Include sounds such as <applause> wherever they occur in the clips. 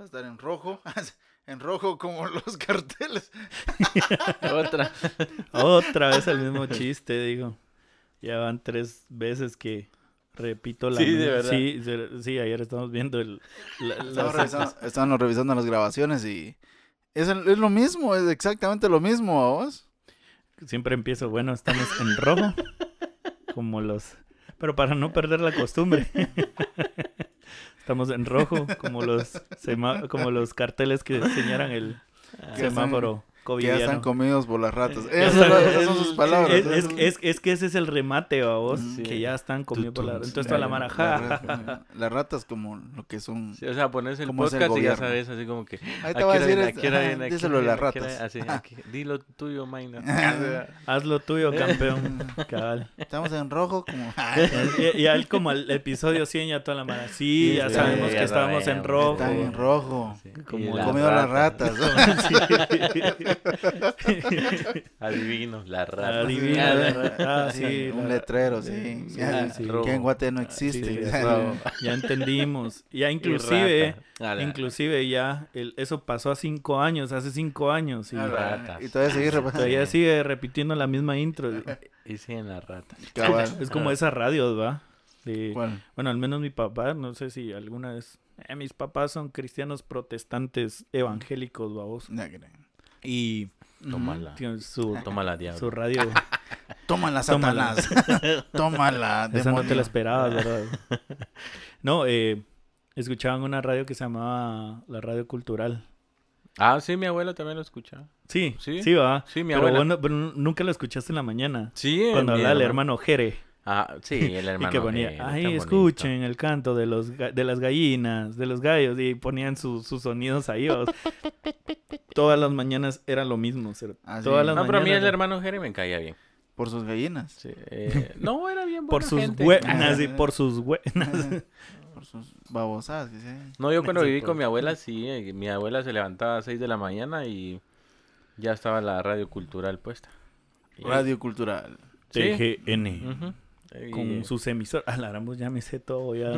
Va a estar en rojo. <laughs> En rojo como los <laughs> carteles. <laughs> Otra. Otra vez el mismo chiste, digo. Ya van tres veces que repito la Sí, de verdad. Sí, ayer estamos viendo el... la- Estamos revisando, estábamos revisando las grabaciones y es, el- es lo mismo, es exactamente lo mismo, ¿a vos? Siempre empiezo, bueno, estamos en rojo, como los... Pero para no perder la costumbre. Estamos en rojo, como los, como los carteles que señalan el Que semáforo Que ya están covidiano. comidos por las ratas. <laughs> Eso es esas son sus palabras. Es, ¿no? es, es- es que ese es el remate, vos, Sí. que ya están comidos por la... Tutum. Entonces toda la mara, ja, Las ja, ratas, ja, Las ratas como lo que son. Sí, o sea, pones el ¿Cómo es el podcast y ya sabes, así como que. Ahí ¿a te voy a decir, viene? es- ¿A qué hora ajá, viene? ¿A qué díselo las? ¿A hora- ratas. así, aquí, Dilo tuyo, Maina. <laughs> Ah, <laughs> Haz lo tuyo, campeón. Cabal. Estamos en rojo como... Y, y al como el episodio 100 ya toda la mara. Sí, Sí, ya sí, sabemos ya que estábamos en rojo. Están en rojo. Como las Comido las ratas. <laughs> Adivino, la rata. Adivina. Ah, Ah, Sí, sí. un la- letrero, sí. Sí. Que en Guate no Sí, existe. ya entendimos. Ya inclusive, rata. La- inclusive ya, el, eso pasó a cinco años, hace cinco años. Y Ah, ratas. Y todavía sigue repasando. todavía sigue repitiendo la misma intro. <laughs> Y sí, en la rata. Cabal. Es como esas radios, ¿va? Bueno, al menos mi papá, no sé si alguna vez... eh, mis papás son cristianos protestantes evangélicos, vamos. Ya creo. Y Tómala. tienen su, <laughs> Tómala, diablo. su radio... <laughs> Tómala. Satanás. <laughs> Tómala, Esa no te la esperabas, ¿verdad? no, eh, escuchaban una radio que se llamaba la Radio Cultural. Ah, sí, mi abuela también lo escucha. Sí, Sí. sí, va. Sí, mi pero, abuela. pero nunca lo escuchaste en la mañana. Sí, Cuando hablaba el hermano Jere. Ah, sí, el hermano. y que ponía, tan ay, bonito". escuchen el canto de los de las gallinas, de los gallos, y ponían sus sus sonidos ahí. Todas las mañanas era lo mismo. cero. Ah, sí. Todas las No, pero a mí el hermano Jere me caía bien. Por sus gallinas. Sí, eh, no, era bien por buena sus gente. buenas y por sus buenas. <laughs> Por sus babosadas. que sí. No, yo cuando Sí, viví por- con mi abuela, sí, eh, mi abuela se levantaba a 6 de la mañana y ya estaba la radio cultural puesta. Y- Radio Cultural. Sí. TGN. Ujú. Y- Con sus emisoras. <laughs> Ah, la Ramos ya me sé todo ya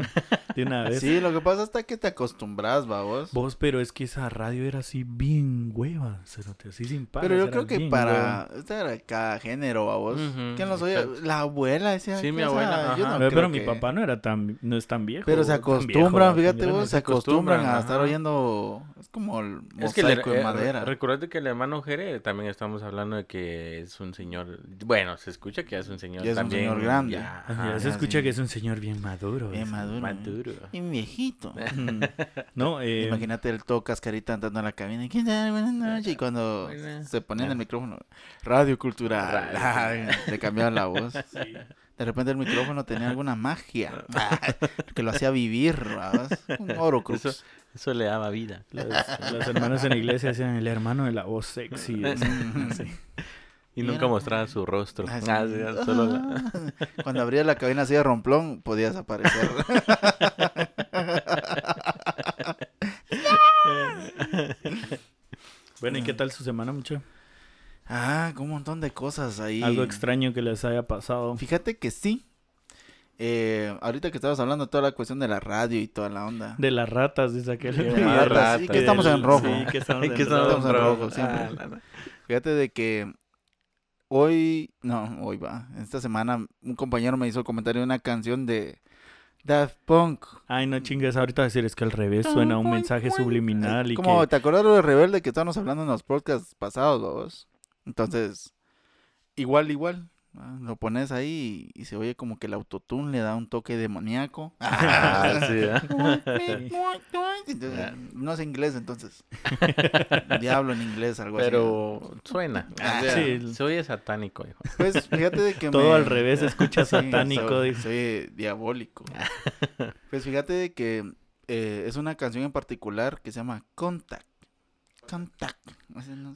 de una <laughs> vez. Sí, lo que pasa es que te acostumbras, babos. Vos, pero es que esa radio era así bien hueva, cerote, así sin paras, Pero yo creo que para... Este era cada género, babos. Ujú, ¿Quién los oía? La abuela decía. Sí, mi abuela, yo no pero, mi papá no era tan, no es tan viejo. Pero se viejo, acostumbran, fíjate vos, se acostumbran acostumbran, a estar oyendo... Es como el Es que mosaico de eh, madera. Recuerda que el hermano Jere también estamos hablando de que es un señor. Bueno, se escucha que es un señor Ya es un también. señor grande. ya, Ajá, se escucha sí. que es un señor bien maduro. Bien maduro. maduro. Y viejito. <laughs> No, eh, Imagínate el todo cascarita entrando a la cabina. ¿Qué tal? Buenas noches. Y cuando Buenas. se ponía en el micrófono, Radio Cultural. Radio Le cambiaban la voz. <laughs> De repente el micrófono tenía alguna magia que lo hacía vivir. ¿verdad? Un oro cruz. Eso, eso le daba vida. los, los hermanos en la iglesia decían el hermano de la voz sexy. <laughs> Sí. Y nunca mostraba su rostro. Ah, sí. Ah, sí, solo la- <laughs> Cuando abría la cabina así de romplón, podías aparecer. <laughs> Bueno, ¿y qué tal su semana, mucho? ah, con un montón de cosas ahí. Algo extraño que les haya pasado. Fíjate que sí. Eh, ahorita que estabas hablando de toda la cuestión de la radio y toda la onda. De las ratas, dice aquel. De las ratas, y que estamos en rojo. Sí, que estamos <laughs> en que rojo. estamos en rojo, siempre. Ah, Fíjate de que hoy, no, hoy va, esta semana un compañero me hizo el comentario de una canción de Daft Punk. Ay, no chingues, ahorita decir es que al revés suena un mensaje subliminal y Como, que... ¿te acuerdas lo de Rebelde que estábamos hablando en los podcasts pasados, vos? Entonces, igual, igual. ¿Va? Lo pones ahí y, y se oye como que el autotune le da un toque demoníaco. <laughs> Ah, sí, ¿eh? <laughs> Entonces, no sé inglés, entonces. <laughs> Diablo en inglés, algo así. Pero suena. Ah, O sea, sí. Se oye satánico, hijo. Pues fíjate de que Todo me- al revés, se escucha Sí, satánico. soy diabólico. pues fíjate de que eh, es una canción en particular que se llama Contact. Contact.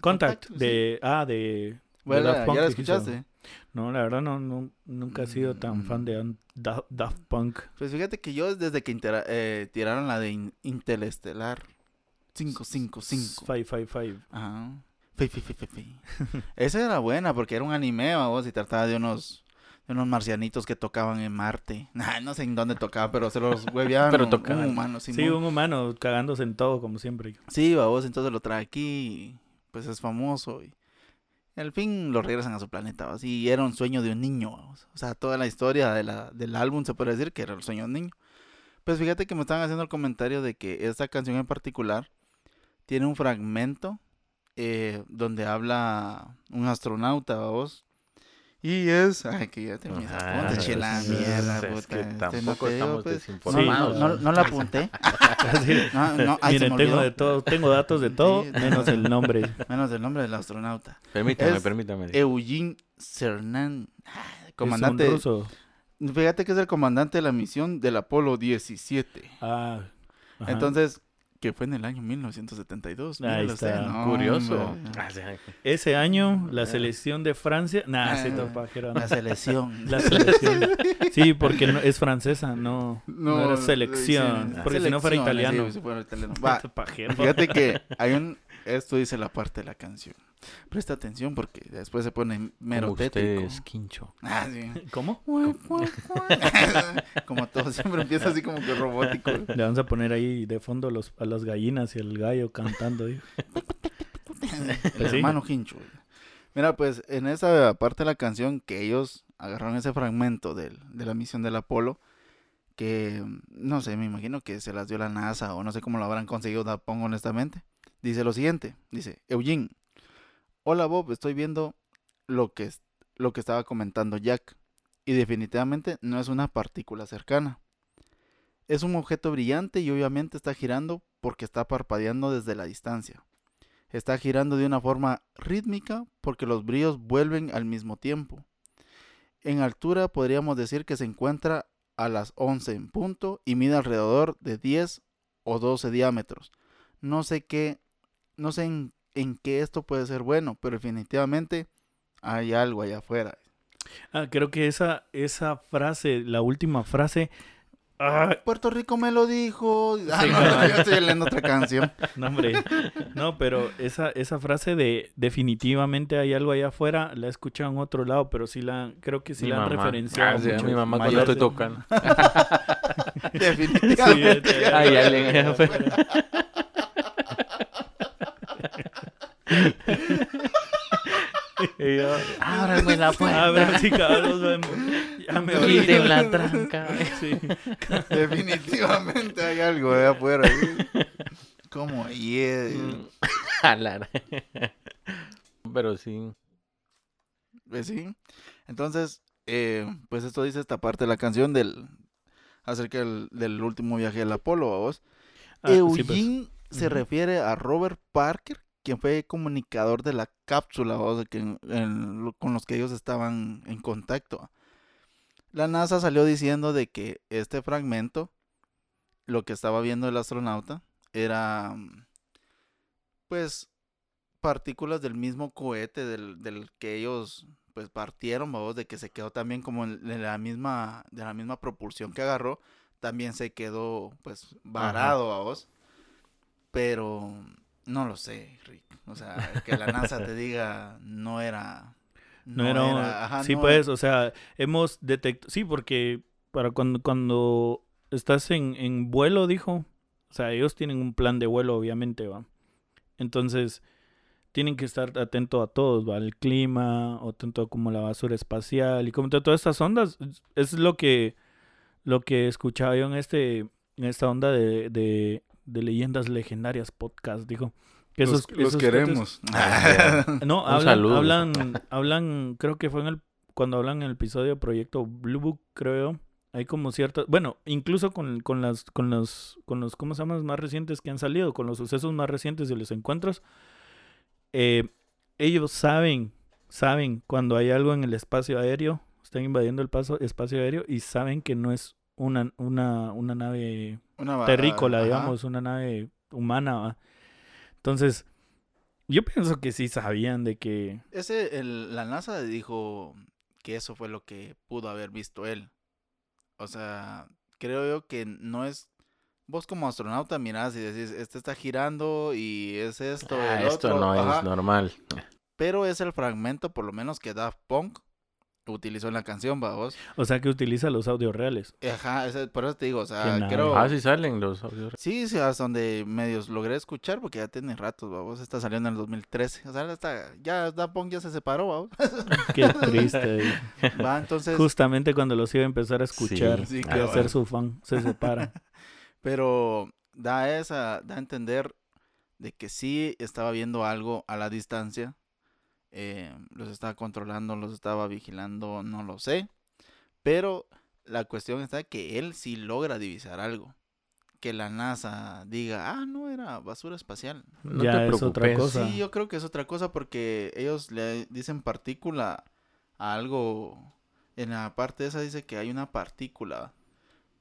Contact, sí. de... Ah, de... de Bueno, ¿Ya la escuchaste? No, la verdad no, no nunca he sido tan Mm. fan de Da- Daft Punk. Pues fíjate que yo desde que intera- eh, tiraron la de In- Interestelar 555. Five, five, five. Ajá. Fi, fi, fi, fi, fi. Esa era buena porque era un anime, vamos, y trataba de unos de unos marcianitos que tocaban en Marte. <laughs> Nah, no sé en dónde tocaban, pero se los hueveaban. Pero un- tocaban. Un humano, Sí, un humano cagándose en todo, como siempre. Sí, babos, entonces lo trae aquí, y, pues es famoso y al fin lo regresan a su planeta, babos, y era un sueño de un niño, babos. o sea, toda la historia de del álbum se puede decir que era el sueño de un niño. Pues fíjate que me estaban haciendo el comentario de que esta canción en particular tiene un fragmento eh, donde habla un astronauta, vos. Y es, ay, que ya te mis Ah, apuntes, chela, sí, mierda, es puta, que este, no tampoco digo, estamos pues, desinformados. No, no, no la apunté. <laughs> Así, No, no, ay, se Miren, me tengo de todo, tengo datos de todo, Sí, menos el nombre. <laughs> Menos el nombre del astronauta. Permítame, Es- permítame. Eugene Cernan, Es comandante. un ruso. Fíjate que es el comandante de la misión del Apolo 17. Ah, ajá. Entonces, que fue en el año 1972. Ahí míralo está, no, Curioso. hombre. Ah, sí. ese año la selección de Francia, nah, Ah, sí, no, pajero, no. La selección. <laughs> La selección. Sí, porque no, es francesa, no, no, era selección. sí, porque si no fuera italiano. sí, si fuera italiano. Va, <laughs> Pajero. fíjate que hay un. Esto dice la parte de la canción. Presta atención porque después se pone mero Como tétrico. ustedes, Quincho. Ah, sí. <laughs> ¿Cómo? <laughs> Como todo siempre empieza así como que robótico. Le vamos a poner ahí de fondo los, a las gallinas y el gallo cantando. digo. <laughs> El sí. hermano güey. Mira, pues en esa parte de la canción que ellos agarraron ese fragmento del- de la misión del Apolo, que no sé, me imagino que se las dio la NASA o no sé cómo lo habrán conseguido, pongo honestamente. Dice lo siguiente, dice, Eugene, hola Bob, estoy viendo lo que, lo que estaba comentando Jack y definitivamente no es una partícula cercana. Es un objeto brillante y obviamente está girando porque está parpadeando desde la distancia. Está girando de una forma rítmica porque los brillos vuelven al mismo tiempo. En altura podríamos decir que se encuentra a las 11 en punto y mide alrededor de 10 o 12 diámetros. No sé qué, no sé en, en qué esto puede ser bueno, pero definitivamente hay algo allá afuera. Ah, creo que esa, esa frase, la última frase. Ah, Puerto Rico me lo dijo. Ah, Sí, no, yo estoy leyendo otra canción. <laughs> no, hombre. No, pero esa, esa frase de definitivamente hay algo allá afuera, la he escuchado en otro lado, pero sí la, creo que sí Mi la han mamá. referenciado Ah, sí, a mucho. mi mamá cuando estoy de- tocando. <laughs> Definitivamente. Sí, Ay, hay algo alguien allá allá afuera. <laughs> Y yo, la <laughs> A puerta. ver, sí, cabrón, nos vemos. Ya me <laughs> voy. Quiten la tranca. Sí. Definitivamente hay algo de afuera. ¿sí? Como yeah. Mm, Jalar. Pero sí. Pues sí. Entonces, eh, pues esto dice esta parte de la canción del acerca del, del último viaje del Apolo, vos. Ah, sí, pues. Eugene se Ujú. refiere a Robert Parker, quien fue comunicador de la cápsula, vos, de que en- en lo- con los que ellos estaban en contacto. La NASA salió diciendo de que este fragmento, lo que estaba viendo el astronauta, era mm, pues partículas del mismo cohete del, del que ellos pues partieron, vamos, de que se quedó también como de la misma, de la misma propulsión que agarró, también se quedó pues varado, vamos. Pero no lo sé, Rick. O sea, que la NASA te diga no era. No, era, ajá, sí, no- pues, o sea, hemos detectado, sí, porque para cuando, cuando estás en, en vuelo, dijo, o sea, ellos tienen un plan de vuelo, obviamente, va. Entonces, tienen que estar atento a todos, va, al clima, o atento a como la basura espacial, y como to- todas estas ondas, es- es lo que, lo que escuchaba yo en este, en esta onda de, de, de leyendas legendarias podcast, dijo. Que los, esos- los esos cuates- queremos. <laughs> no, <laughs> hablan, hablan, hablan, creo que fue en el, cuando hablan en el episodio de Proyecto Blue Book, creo, hay como ciertas, bueno, incluso con, con las, con los, con los, ¿cómo se llaman? Más recientes que han salido, con los sucesos más recientes de los encuentros, eh, ellos saben, saben cuando hay algo en el espacio aéreo, están invadiendo el paso, espacio aéreo y saben que no es una, una, una nave Una terrícola, ajá. digamos, una nave humana. ¿va? Entonces, yo pienso que sí sabían de que... Ese, el- la NASA dijo que eso fue lo que pudo haber visto él. O sea, creo yo que no es. Vos como astronauta mirás y decís, este está girando y es esto, Ah, el esto otro", no ajá, es normal. Pero es el fragmento, por lo menos, que Daft Punk utilizó en la canción, va vos. O sea que utiliza los audios reales. Ajá, ese- por eso te digo, o sea, creo... Ah, sí salen los audios. Sí, sí, hasta donde medios logré escuchar, porque ya tiene ratos, vamos, está saliendo en el 2013. O sea, está, ya Da Punk ya se separó, vamos. <laughs> Qué triste. <laughs> Va, entonces... Justamente cuando los iba a empezar a escuchar Sí, a ser su fan, se separan. <laughs> Pero da esa, da a entender de que sí estaba viendo algo a la distancia. Eh, los estaba controlando, los estaba vigilando, no lo sé. Pero la cuestión está que él sí logra divisar algo. Que la NASA diga, ah, no, era basura espacial. No Ya te es otra cosa. Sí, yo creo que es otra cosa porque ellos le dicen partícula a algo. En la parte esa dice que hay una partícula,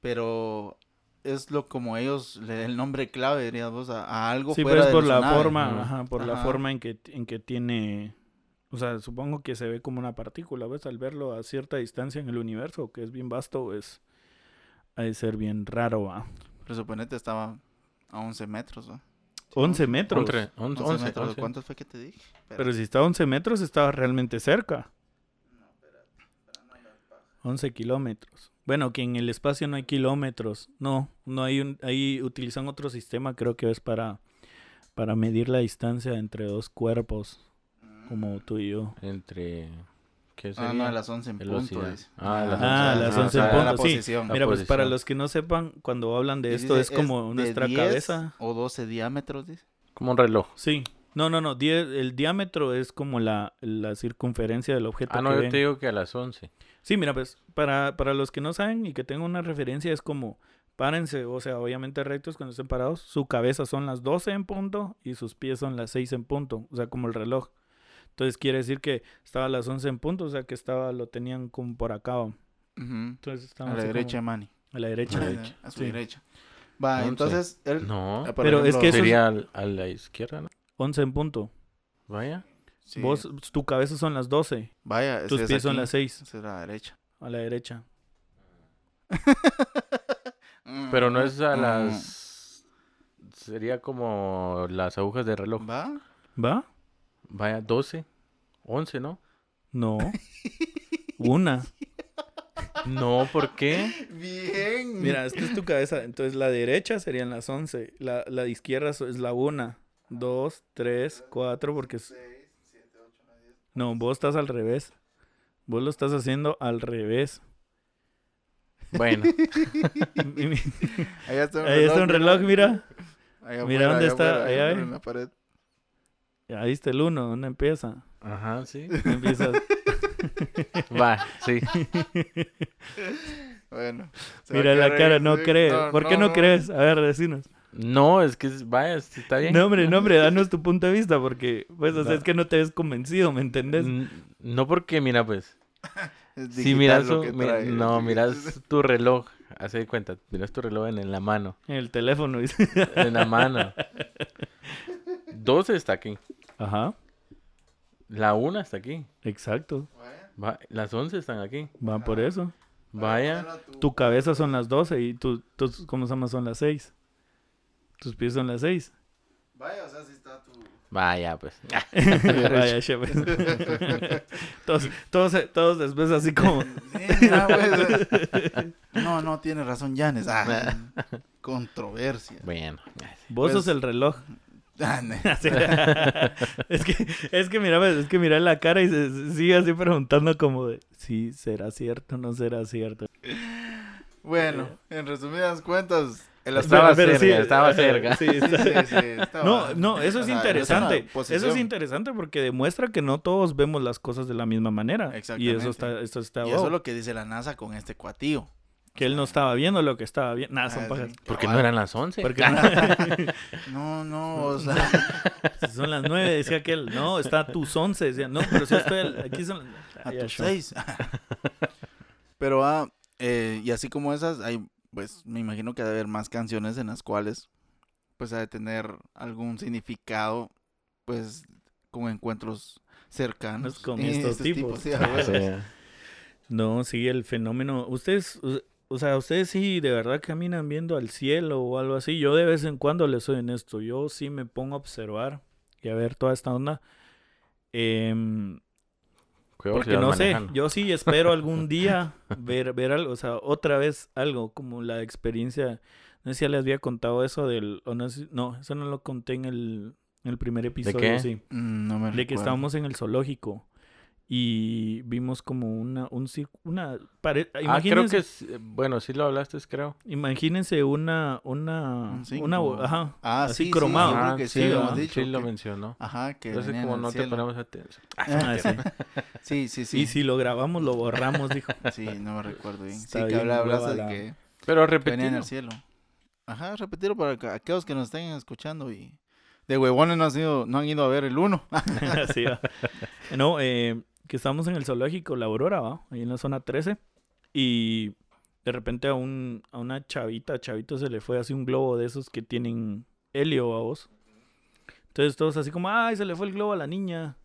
pero es lo como ellos le el nombre clave diríamos a, a algo Sí, fuera pues de por la nave. forma, ajá, por la forma en que, en que tiene, o sea, supongo que se ve como una partícula, ¿ves? Al verlo a cierta distancia en el universo, que es bien vasto, es, ha de ser bien raro, ¿va? Pero suponete estaba a 11 metros, ¿no? 11 metros. Once, once, 11 once, metros. once. ¿Cuántos fue que te dije? Espera. Pero si está a 11 metros, estaba realmente cerca. 11 kilómetros. Bueno, que en el espacio no hay kilómetros. No, no hay un, ahí utilizan otro sistema, creo que es para, para medir la distancia entre dos cuerpos, como tú y yo. Entre. ¿Qué Ah, sería? no, a las 11 en punto. Ah, las Ah, once. las Ah, 11 en o sea, la punto, sí. posición. La Mira, pues para los que no sepan, cuando hablan de esto dice, es como nuestra 10 cabeza. O 12 diámetros, dice. Como un reloj. Sí. No, no, no. die- el diámetro es como la, la circunferencia del objeto Ah, no, que yo ven. te digo que a las 11. Sí, mira, pues para, para los que no saben y que tengan una referencia es como párense, o sea, obviamente rectos cuando estén parados, su cabeza son las 12 en punto y sus pies son las 6 en punto, o sea, como el reloj. Entonces quiere decir que estaba a las 11 en punto, o sea, que estaba lo tenían como por acá. Ujú. Entonces A la derecha, como- Manny. a la derecha. A la derecha. A su Sí. derecha. Va, Once. entonces él. No. por Pero es que es- Sería a la izquierda, ¿no? 11 en punto. Vaya. sí, Vos tu cabeza son las 12, Vaya, es tus pies son las 6 esa es la derecha. a la derecha. <laughs> Pero no es a Mm. las. Sería como las agujas de reloj. ¿Va? ¿Va? Vaya, 12. 11, ¿no? No. <laughs> Una. No, ¿por qué? Bien. Mira, esta es tu cabeza. Entonces la derecha serían las 11. La, la izquierda es la 1, 2, 3, 4, porque es... No, vos estás al revés. Vos lo estás haciendo al revés. Bueno, <laughs> Ahí está un Ahí está un reloj, mira. Allá Mira afuera, dónde allá está, afuera, allá ve. en la pared. Ahí está el 1, ¿dónde empieza? ajá, sí. <laughs> Empieza... <laughs> Va, sí. <laughs> Bueno. Mira la cara, no sí. cree. ¿Por qué no, crees? A ver, decinos. No, es que vaya, está bien. No, hombre, no, hombre, danos tu punto de vista, porque, pues, o sea, No. es que no te ves convencido, ¿me entendés? No porque, mira, pues. Es Si miras, lo su- que mi- no, miras tu reloj. Hace de cuenta, miras tu reloj en, en la mano. En el teléfono, dice. En la mano. 12 está aquí. Ajá, La 1 está aquí. exacto. Va- las 11 están aquí. Va por eso. Vaya. Tu cabeza son las 12 y tu, tus, ¿cómo se llama? Son las 6. Tus pies son las 6. Vaya, o sea, sí está tu... Vaya, pues. <laughs> <laughs> Vaya, che, pues. <laughs> todos, todos, todos después así como... Sí, mira, pues, No, no, tiene razón Janes. Ah, controversia. Bueno. Vos Pues- sos el reloj. Ah, <laughs> es que, es que mira, es que mira la cara y se, sigue así preguntando como de, sí, ¿será cierto o no será cierto? Bueno, en resumidas cuentas, Estaba Pero- pero cerca, estaba cerca. sí, Sí, está- sí, sí, estaba- No, no, eso es o sea, interesante. Eso es interesante porque demuestra que no todos vemos las cosas de la misma manera. Y Exactamente. eso está, eso está Y wow. eso es lo que dice la NASA con este cuatío. Que él no estaba viendo lo que estaba viendo. Nada, son Ah, pajas. sí. Porque no eran las 11. Porque <laughs> No, no, <laughs> o sea, <laughs> son las nueve, decía aquel. No, está tus once. Decía, no, pero si estoy al- aquí son las... a tus show. seis. Pero, ah, eh, y así como esas, hay, pues, me imagino que debe haber más canciones en las cuales, pues, ha de tener algún significado, pues, con encuentros cercanos. Con Y estos tipos. sí, a huevo. No, sí, el fenómeno. Ustedes, o- sea, ustedes sí de verdad caminan viendo al cielo o algo así. Yo de vez en cuando les soy honesto. Yo sí me pongo a observar y a ver toda esta onda. Cuevos Porque no sé, yo sí espero algún día <laughs> ver, ver algo, o sea, otra vez algo, como la experiencia, no sé si ya les había contado eso del, o no, no, eso no lo conté en el, en el primer episodio, qué? sí, Mm, no me de que estábamos en el zoológico y vimos como una, un, cir- una, pare- Ah, creo imagínense, que es, eh, bueno, sí lo hablaste, creo. imagínense una, una, Un una, ajá, Ah, así sí, sí, cromado. yo creo Ah, que sí, sí, lo hemos dicho. Sí lo que- mencionó. Ajá, que Entonces, como no te ponemos atención. <laughs> Ah, sí. Sí, sí, sí. Y si lo grabamos, lo borramos, dijo. <laughs> Sí, no me recuerdo bien. Está sí, que bien habla- hablaste de la- que, Pero que venían repetir. al cielo. Ajá, repetirlo para que- aquellos que nos estén escuchando y de huevones no han ido, no han ido a ver el uno. <laughs> Así va. No, eh, que estamos en el zoológico La Aurora, ¿va? Ahí en la zona 13. Y de repente a, un, a una chavita, chavito se le fue así un globo de esos que tienen helio a vos. Entonces todos así como, ay, se le fue el globo a la niña.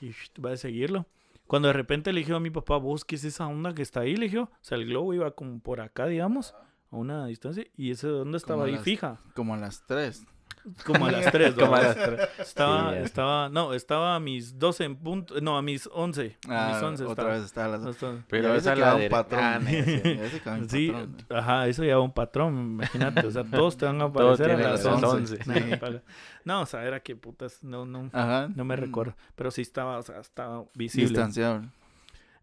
Y va a seguirlo. Cuando de repente le dije a mi papá, vos, ¿qué es esa onda que está ahí? Le dije, o sea, el globo iba como por acá, digamos, a una distancia. Y esa onda estaba Como ahí las- fija. Como a las tres. Como a las <laughs> 3, Como a las tres. Estaba, Sí, estaba, no, estaba a mis 12 en punto, no, a mis 11. a mis Ah, 11 otra estaba. vez está a las Estaba- Pero Ya ves esa la va un de patrón. Ah, sí. <laughs> Que va un Sí, patrón. ajá, eso ya un patrón, imagínate, o sea, <laughs> todos te van a aparecer a las las 11. 11. No, para- No, o sea, era que putas, no, no, Ajá. no me Mm, recuerdo, pero sí estaba, o sea, estaba visible. Distanciable.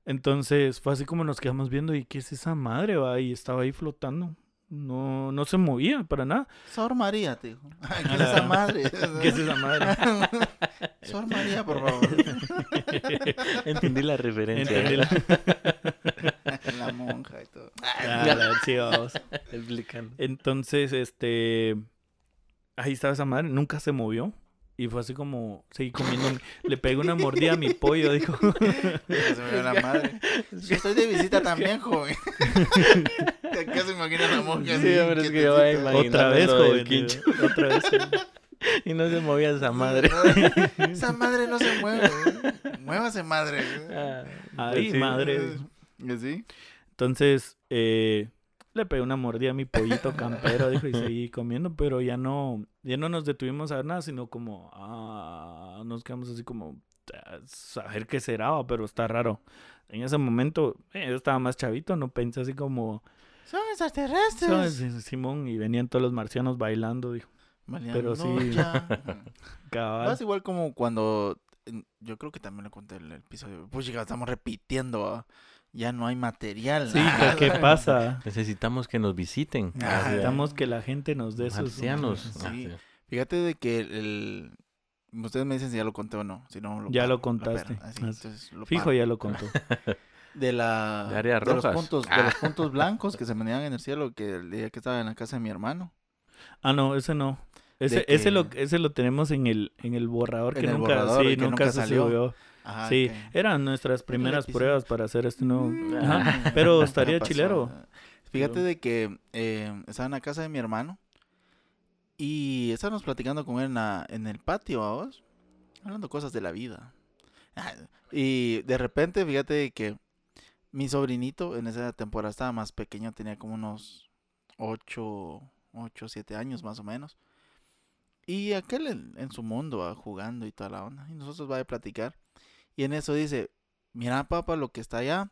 Entonces, fue así como nos quedamos viendo y qué es esa madre, va, y estaba ahí flotando. No, no se movía para nada. Sor María, te dijo. <laughs> Ay, <laughs> ¿Qué es esa madre? <laughs> ¿Qué es esa madre? Sor María, por favor. Entendí la referencia. Entendí la- La monja y todo. Ah, sí, vamos. Explicando. Entonces, este. Ahí estaba esa madre, nunca se movió. Y fue así como, seguí comiendo. mi- Le pegué una mordida a mi pollo, dijo. <laughs> Se me dio la madre. Estoy de visita también, joven. <laughs> ¿Qué se imagina la monja? Sí, así, hombre, es que yo voy a. Otra vez, joven. quincho. Otra vez. <laughs> Y no se movía esa madre. Esa madre no se mueve. Muévase, madre. Ah, Ay, pues sí. madre. ¿Y sí? Entonces, eh, le pegué una mordida a mi pollito campero, dijo, y seguí comiendo, pero ya no, ya no nos detuvimos a ver nada, sino como, ah, nos quedamos así como, a saber qué será, pero está raro. En ese momento, eh, yo estaba más chavito, no pensé así como, Son extraterrestres. "Son- Simón, y venían todos los marcianos bailando, dijo, pero sí. ya. <laughs> cabal. Vas igual como cuando. Yo creo que también lo conté en el episodio. Pues chica, estamos repitiendo. ¿va? Ya no hay material. Sí, ¿qué, qué pasa? Necesitamos que nos visiten. Ah, Necesitamos que la gente nos dé sus... Marcianos. Sí. Ah, Fíjate de que el, el- Ustedes me dicen si ya lo conté o no. Si no, lo Ya lo contaste. perra, así, Ah, entonces lo Fijo, paro. ya lo contó. <laughs> De la. De áreas los rojas. puntos, de Ah. los puntos <laughs> blancos que se venían en el cielo. Que el día que estaba en la casa de mi hermano. Ah, no, ese no. Ese, De ese, lo, que- ese lo tenemos en el, en el borrador En que el nunca, borrador, sí, que nunca, nunca se salió. subió. Ajá, sí, eran nuestras primeras pruebas para hacer este nuevo. Mm. Ajá, <laughs> pero estaría chilero. Fíjate Pero- de que eh, estaba en la casa de mi hermano y estábamos platicando con él en, la- en el patio, vamos, hablando cosas de la vida. <laughs> Y de repente, fíjate de que mi sobrinito en esa temporada estaba más pequeño, tenía como unos 8, 8, 7 años más o menos. Y aquel en, en su mundo, va, jugando y toda la onda. Y nosotros va a platicar. Y en eso dice, mira papá lo que está allá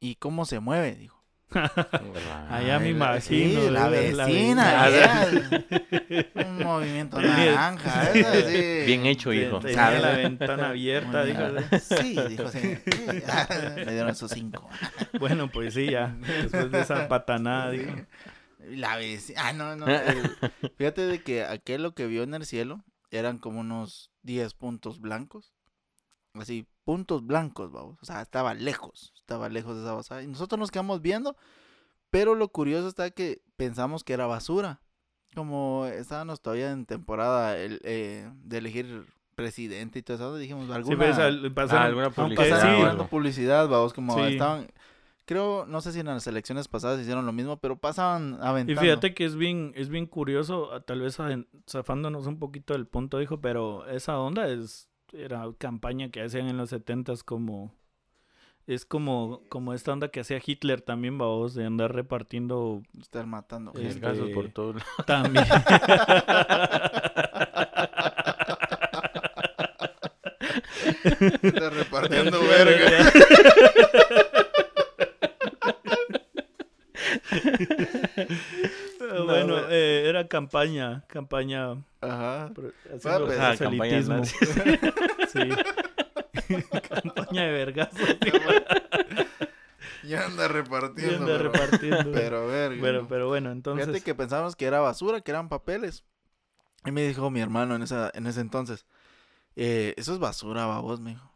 y cómo se mueve, dijo. <laughs> Allá la- imagino. sí, la vecina. vecina. <laughs> un movimiento naranja. sí. Bien hecho, <laughs> hijo. Tenía la ventana abierta, dijo. Sí, dijo, sí. Le dieron esos cinco. Bueno, pues sí, ya. Después de esa patanada, dijo. La vecina. Ah, no, no. fíjate de que aquel lo que vio en el cielo eran como unos 10 puntos blancos. Así, puntos blancos, vamos. O sea, estaba lejos. Estaba lejos de esa basada. Y nosotros nos quedamos viendo. Pero lo curioso está que pensamos que era basura. Como estábamos todavía en temporada el, eh, de elegir presidente y todo eso, dijimos Sí, alguna... pues, al- pasaron- Ah, alguna publicidad, sí, pasaron publicidad, vamos, como Sí. estaban... Creo, no sé si en las elecciones pasadas hicieron lo mismo, pero pasaban Y aventando. fíjate que es bien, es bien curioso, a- tal vez zafándonos un poquito del punto, dijo, pero esa onda es, era campaña que hacían en los setentas como, es como, como esta onda que hacía Hitler también, vamos, de andar repartiendo Estar matando. Este, gente. Gasos por todos lados. también. Está repartiendo <laughs> verga. <laughs> bueno, No, eh, era campaña, campaña Ajá. pro- haciendo pues, ah, campaña. Sí. campaña de <laughs> <laughs> vergazo. <laughs> Ya anda repartiendo. Anda pero- repartiendo. Pero verga. Pero, ¿no? pero bueno, entonces. Fíjate que pensábamos que era basura, que eran papeles. Y me dijo mi hermano en, esa, en ese entonces, eh, eso es basura, babos, me dijo.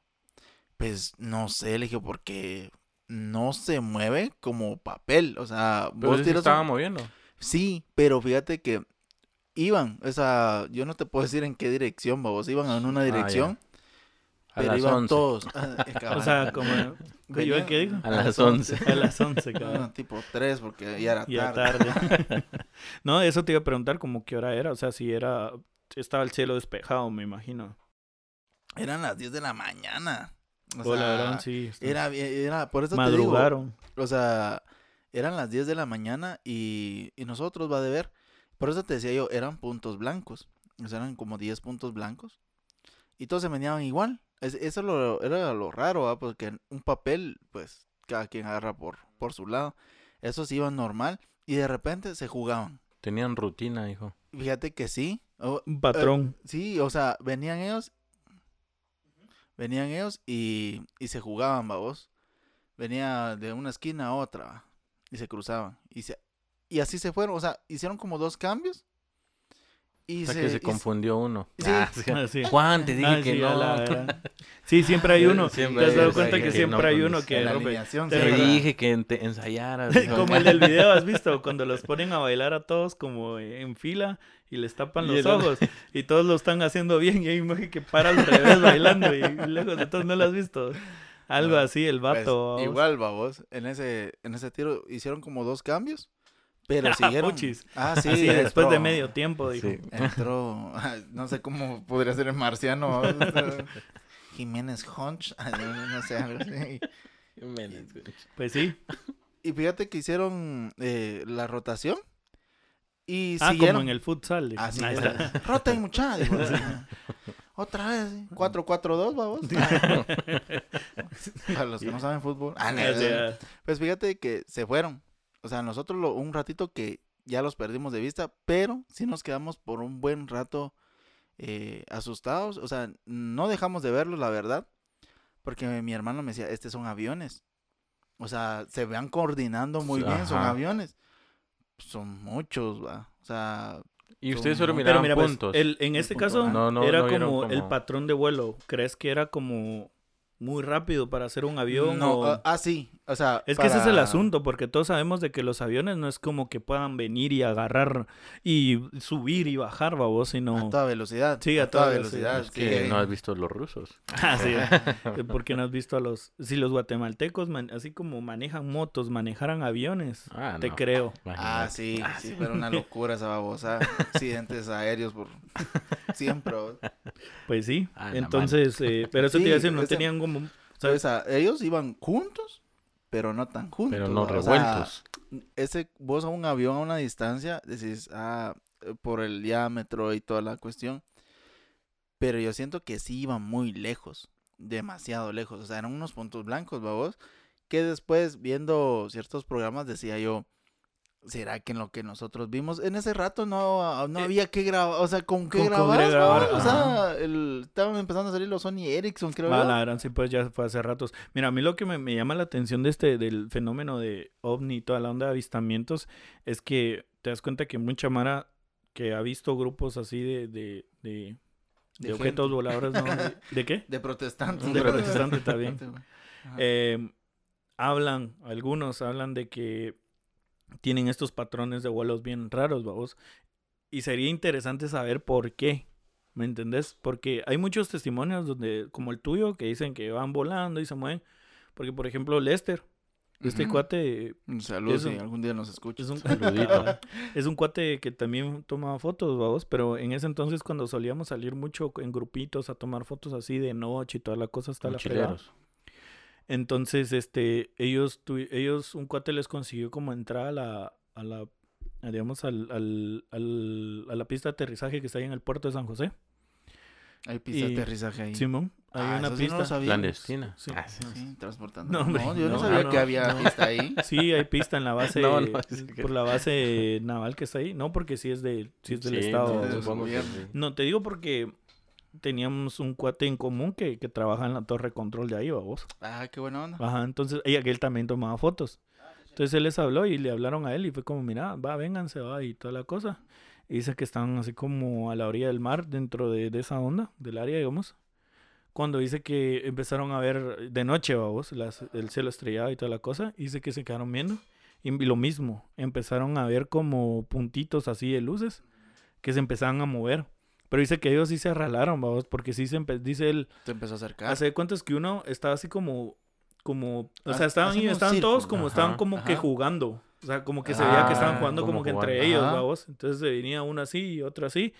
Pues no sé, le dije, porque no se mueve como papel. O sea, Pero vos se tiras estaba un- moviendo. Sí, pero fíjate que iban, o sea, yo no te puedo decir en qué dirección, babos, iban en una Ah, dirección, A pero las iban 11. todos. <laughs> Ah, eh, O sea, como. Venían ¿Qué dijo? A las 11. A las 11, cabrón. Ah, tipo 3, porque ya era Ya tarde. tarde. <laughs> no, eso te iba a preguntar como qué hora era. O sea, si era. Estaba el cielo despejado, me imagino. Eran las 10 de la mañana. O O la sea, verdad, sí. está- Era, bien- era, por eso Madrugaron. te digo, o sea, eran las 10 de la mañana y, y nosotros va a ver, por eso te decía yo, eran puntos blancos, o sea, eran como 10 puntos blancos y todos se venían igual. Es- eso lo, era lo raro, ¿va? porque un papel, pues, cada quien agarra por, por su lado. Esos iban normal y de repente se jugaban. Tenían rutina, hijo. Fíjate que sí, o- Un patrón. Sí, o sea, venían ellos. Venían ellos y, y se jugaban, babos. Venía de una esquina a otra va, y se cruzaban. Y, se, y así se fueron, o sea, hicieron como dos cambios. Y O sea se, que se y se- confundió uno. Sí. Ah, <laughs> sí. Ah, sí. Juan, te dije Ah, que sí, no. la <laughs> Sí, siempre hay uno. Siempre ¿Te has dado cuenta que que no siempre hay uno conoce. que en la rompe? te dije que ensayaras. <laughs> Como el del video, ¿has visto? Cuando los ponen a bailar a todos como en fila y les tapan Y los el otro- ojos y todos lo están haciendo bien y hay imagen que para al revés bailando y lejos de todos no lo has visto. Algo así, el Pues, vato. igual, babos. En ese, en ese tiro hicieron como dos cambios. Pero <laughs> siguieron. Puchis. Ah, <laughs> sí. Así, después de entró- medio tiempo, dijo. Sí. Entró, no sé cómo podría ser el marciano. ¿no? Jiménez Hunch, no sé, algo así. Jiménez, güey. Pues sí. Y fíjate que hicieron eh, la rotación y Ah, siguieron. como en el futsal. Así. <laughs> Otra vez, ¿sí? 4-4-2, vamos. <laughs> Para los que no saben fútbol. Ah, no, Pues fíjate que se fueron. O sea, nosotros lo- un ratito que ya los perdimos de vista, pero sí nos quedamos por un buen rato eh, asustados. O sea, no dejamos de verlos, la verdad. Porque mi hermano me decía, estos son aviones. O sea, se van coordinando muy bien, son aviones. Son muchos, va. O sea, Y ustedes solo miraban mira, pues, puntos. el- en este punto caso A. No, no, era no como, el patrón de vuelo. ¿Crees que era como muy rápido para hacer un avión? no, o- ah, ah, sí. O sea, Es que ese es el asunto, porque todos sabemos de que los aviones no es como que puedan venir y agarrar y subir y bajar, babos, sino... A toda velocidad. Sí, a toda velocidad. Es que sí. no has visto los rusos. <laughs> Ah, sí, <laughs> porque no has visto a los... Si los guatemaltecos, man- así como manejan motos, manejaran aviones, Ah, te no. creo. Ah, Imagínate. sí, sí, pero una <laughs> locura esa babosa. Accidentes aéreos por siempre. Pues sí, Ah, entonces, eh, pero eso te Sí, iba a decir, no ese- tenían como... O ¿sabes? sea, ellos iban juntos, pero no tan juntos. Pero no ¿va? O sea, revueltos. ese, vos a un avión a una distancia, decís, ah, por el diámetro y toda la cuestión. Pero yo siento que sí iban muy lejos, demasiado lejos. O sea, eran unos puntos blancos, babos. Que después, viendo ciertos programas, decía yo, ¿será que en lo que nosotros vimos? En ese rato no, no Eh, había que grabar, o sea, ¿con qué ¿con grabar? O sea, el- estaban empezando a salir los Sony Ericsson, creo Ah, yo. la gran sí, pues ya fue hace ratos. Mira, a mí lo que me, me llama la atención de este, del fenómeno de ovni y toda la onda de avistamientos, es que te das cuenta que mucha Mara que ha visto grupos así de, de, de, de De objetos voladores, ¿no? <laughs> ¿De, qué? De protestantes. De protestantes también. Ajá. <laughs> Eh, hablan, algunos hablan de que tienen estos patrones de vuelos bien raros, vamos. Y sería interesante saber por qué. ¿Me entendés? Porque hay muchos testimonios donde, como el tuyo, que dicen que van volando y se mueven. Porque, por ejemplo, Lester, este cuate Un saludo si algún día nos escucha. es un, Saludito. <laughs> es un cuate que también toma fotos, vamos. Pero en ese entonces, cuando solíamos salir mucho en grupitos a tomar fotos así de noche y toda la cosa hasta la fregada. Entonces, este, ellos, tu- ellos, un cuate les consiguió como entrar a la, a la, a, digamos, al, al, al- a la pista de aterrizaje que está ahí en el puerto de San José. Hay pista de aterrizaje ahí. Simón, hay Ah, una eso sí no lo pista. sabía. Clandestina. Sí. Ah, sí. Sí, transportando. No, hombre, yo no, no, sabía no, que había no. pista ahí. <laughs> Sí, hay pista en la <laughs> base, No, no, que- por la base naval que está ahí. No, porque sí es, de, sí es del Sí, estado. no, del gobierno. No, te digo porque teníamos un cuate en común que, que trabaja en la torre control de ahí, vos. Ah, qué buena onda. Ajá, entonces, y aquel también tomaba fotos. Entonces él les habló y le hablaron a él y fue como, mira, va, vénganse, va, y toda la cosa. Y dice que están así como a la orilla del mar, dentro de, de esa onda, del área, digamos. Cuando dice que empezaron a ver de noche, vamos, las, el cielo estrellado y toda la cosa. Dice que se quedaron viendo. Y lo mismo, empezaron a ver como puntitos así de luces que se empezaban a mover. Pero dice que ellos sí se arralaron, vamos, porque sí se dice él, Te empezó a acercar. Hace cuentas que uno estaba así como, como, o sea, estaban, estaban todos círculo. como, Ajá, estaban como que ajá. jugando. O sea, como que se veía que estaban Ah, jugando como como que entre jugando. ellos, Ajá. vamos. Entonces se venía uno así y otro así.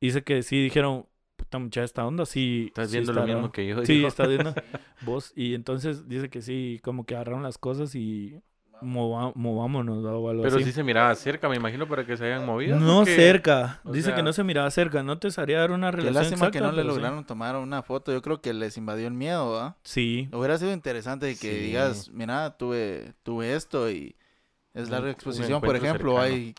Dice que sí dijeron, puta muchacha, esta onda sí. Estás sí viendo lo mismo raro". que yo. Sí, dijo. está viendo <laughs> vos. Y entonces dice que sí, como que agarraron las cosas y mova- movámonos ¿va? o algo Pero así. sí se miraba cerca, me imagino, para que se hayan movido. No porque- cerca. o Dice que no se miraba cerca. No te sabría dar una Qué relación lástima que exacta, no le sí. lograron tomar una foto. Yo creo que les invadió el miedo, ¿ah? Sí. Hubiera sido interesante que Sí. digas, mira, tuve, tuve esto y es larga exposición. Por ejemplo, cercano. hay,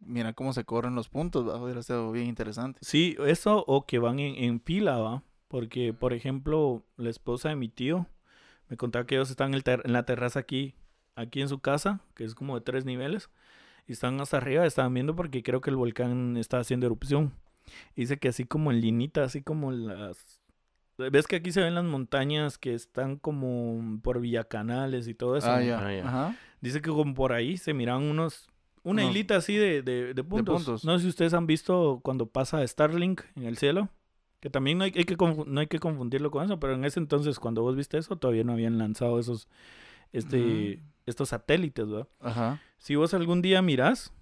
mira cómo se corren los puntos, ¿va? hubiera sido bien interesante. Sí, eso o que van en, en fila, ¿va? Porque, por ejemplo, la esposa de mi tío me contaba que ellos están en, el ter- en la terraza aquí, aquí en su casa, que es como de tres niveles, y están hasta arriba, estaban viendo porque creo que el volcán está haciendo erupción. Dice que así como en linita, así como las... ¿Ves que aquí se ven las montañas que están como por Villacanales y todo eso? ah, no? ya. Ah, ya. Ajá. Dice que como por ahí se miraban unos... Una Unos- hilita así de, de, de puntos. puntos. No sé si ustedes han visto cuando pasa Starlink en el cielo. Que también no hay, hay que no hay que confundirlo con eso. Pero en ese entonces, cuando vos viste eso, todavía no habían lanzado esos... Este, estos satélites, ¿verdad? Ajá. Si vos algún día mirás,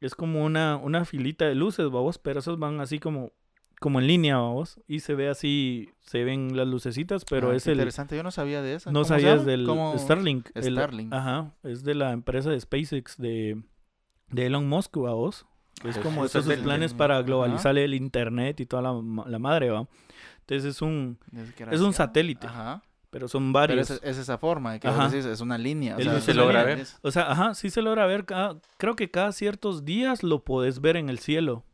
es como una, una filita de luces, vamos, pero esos van así como, como en línea, vamos, y se ve así, se ven las lucecitas, pero Ah, es el, interesante, yo no sabía de eso. no ¿Cómo se sabías del ¿Cómo? Starlink. el- Starlink. ajá, es de la empresa de SpaceX de, de Elon Musk, vamos. Es Ah, como esos sus satélite. planes para Ajá. globalizar el internet y toda la, la madre, va. Entonces es un, es un satélite, Ajá. Pero son Pero varios. es, es esa forma, que decís, es una línea. o sea, se logra ver. O sea, ajá, sí se logra ver cada, creo que cada ciertos días lo podés ver en el cielo.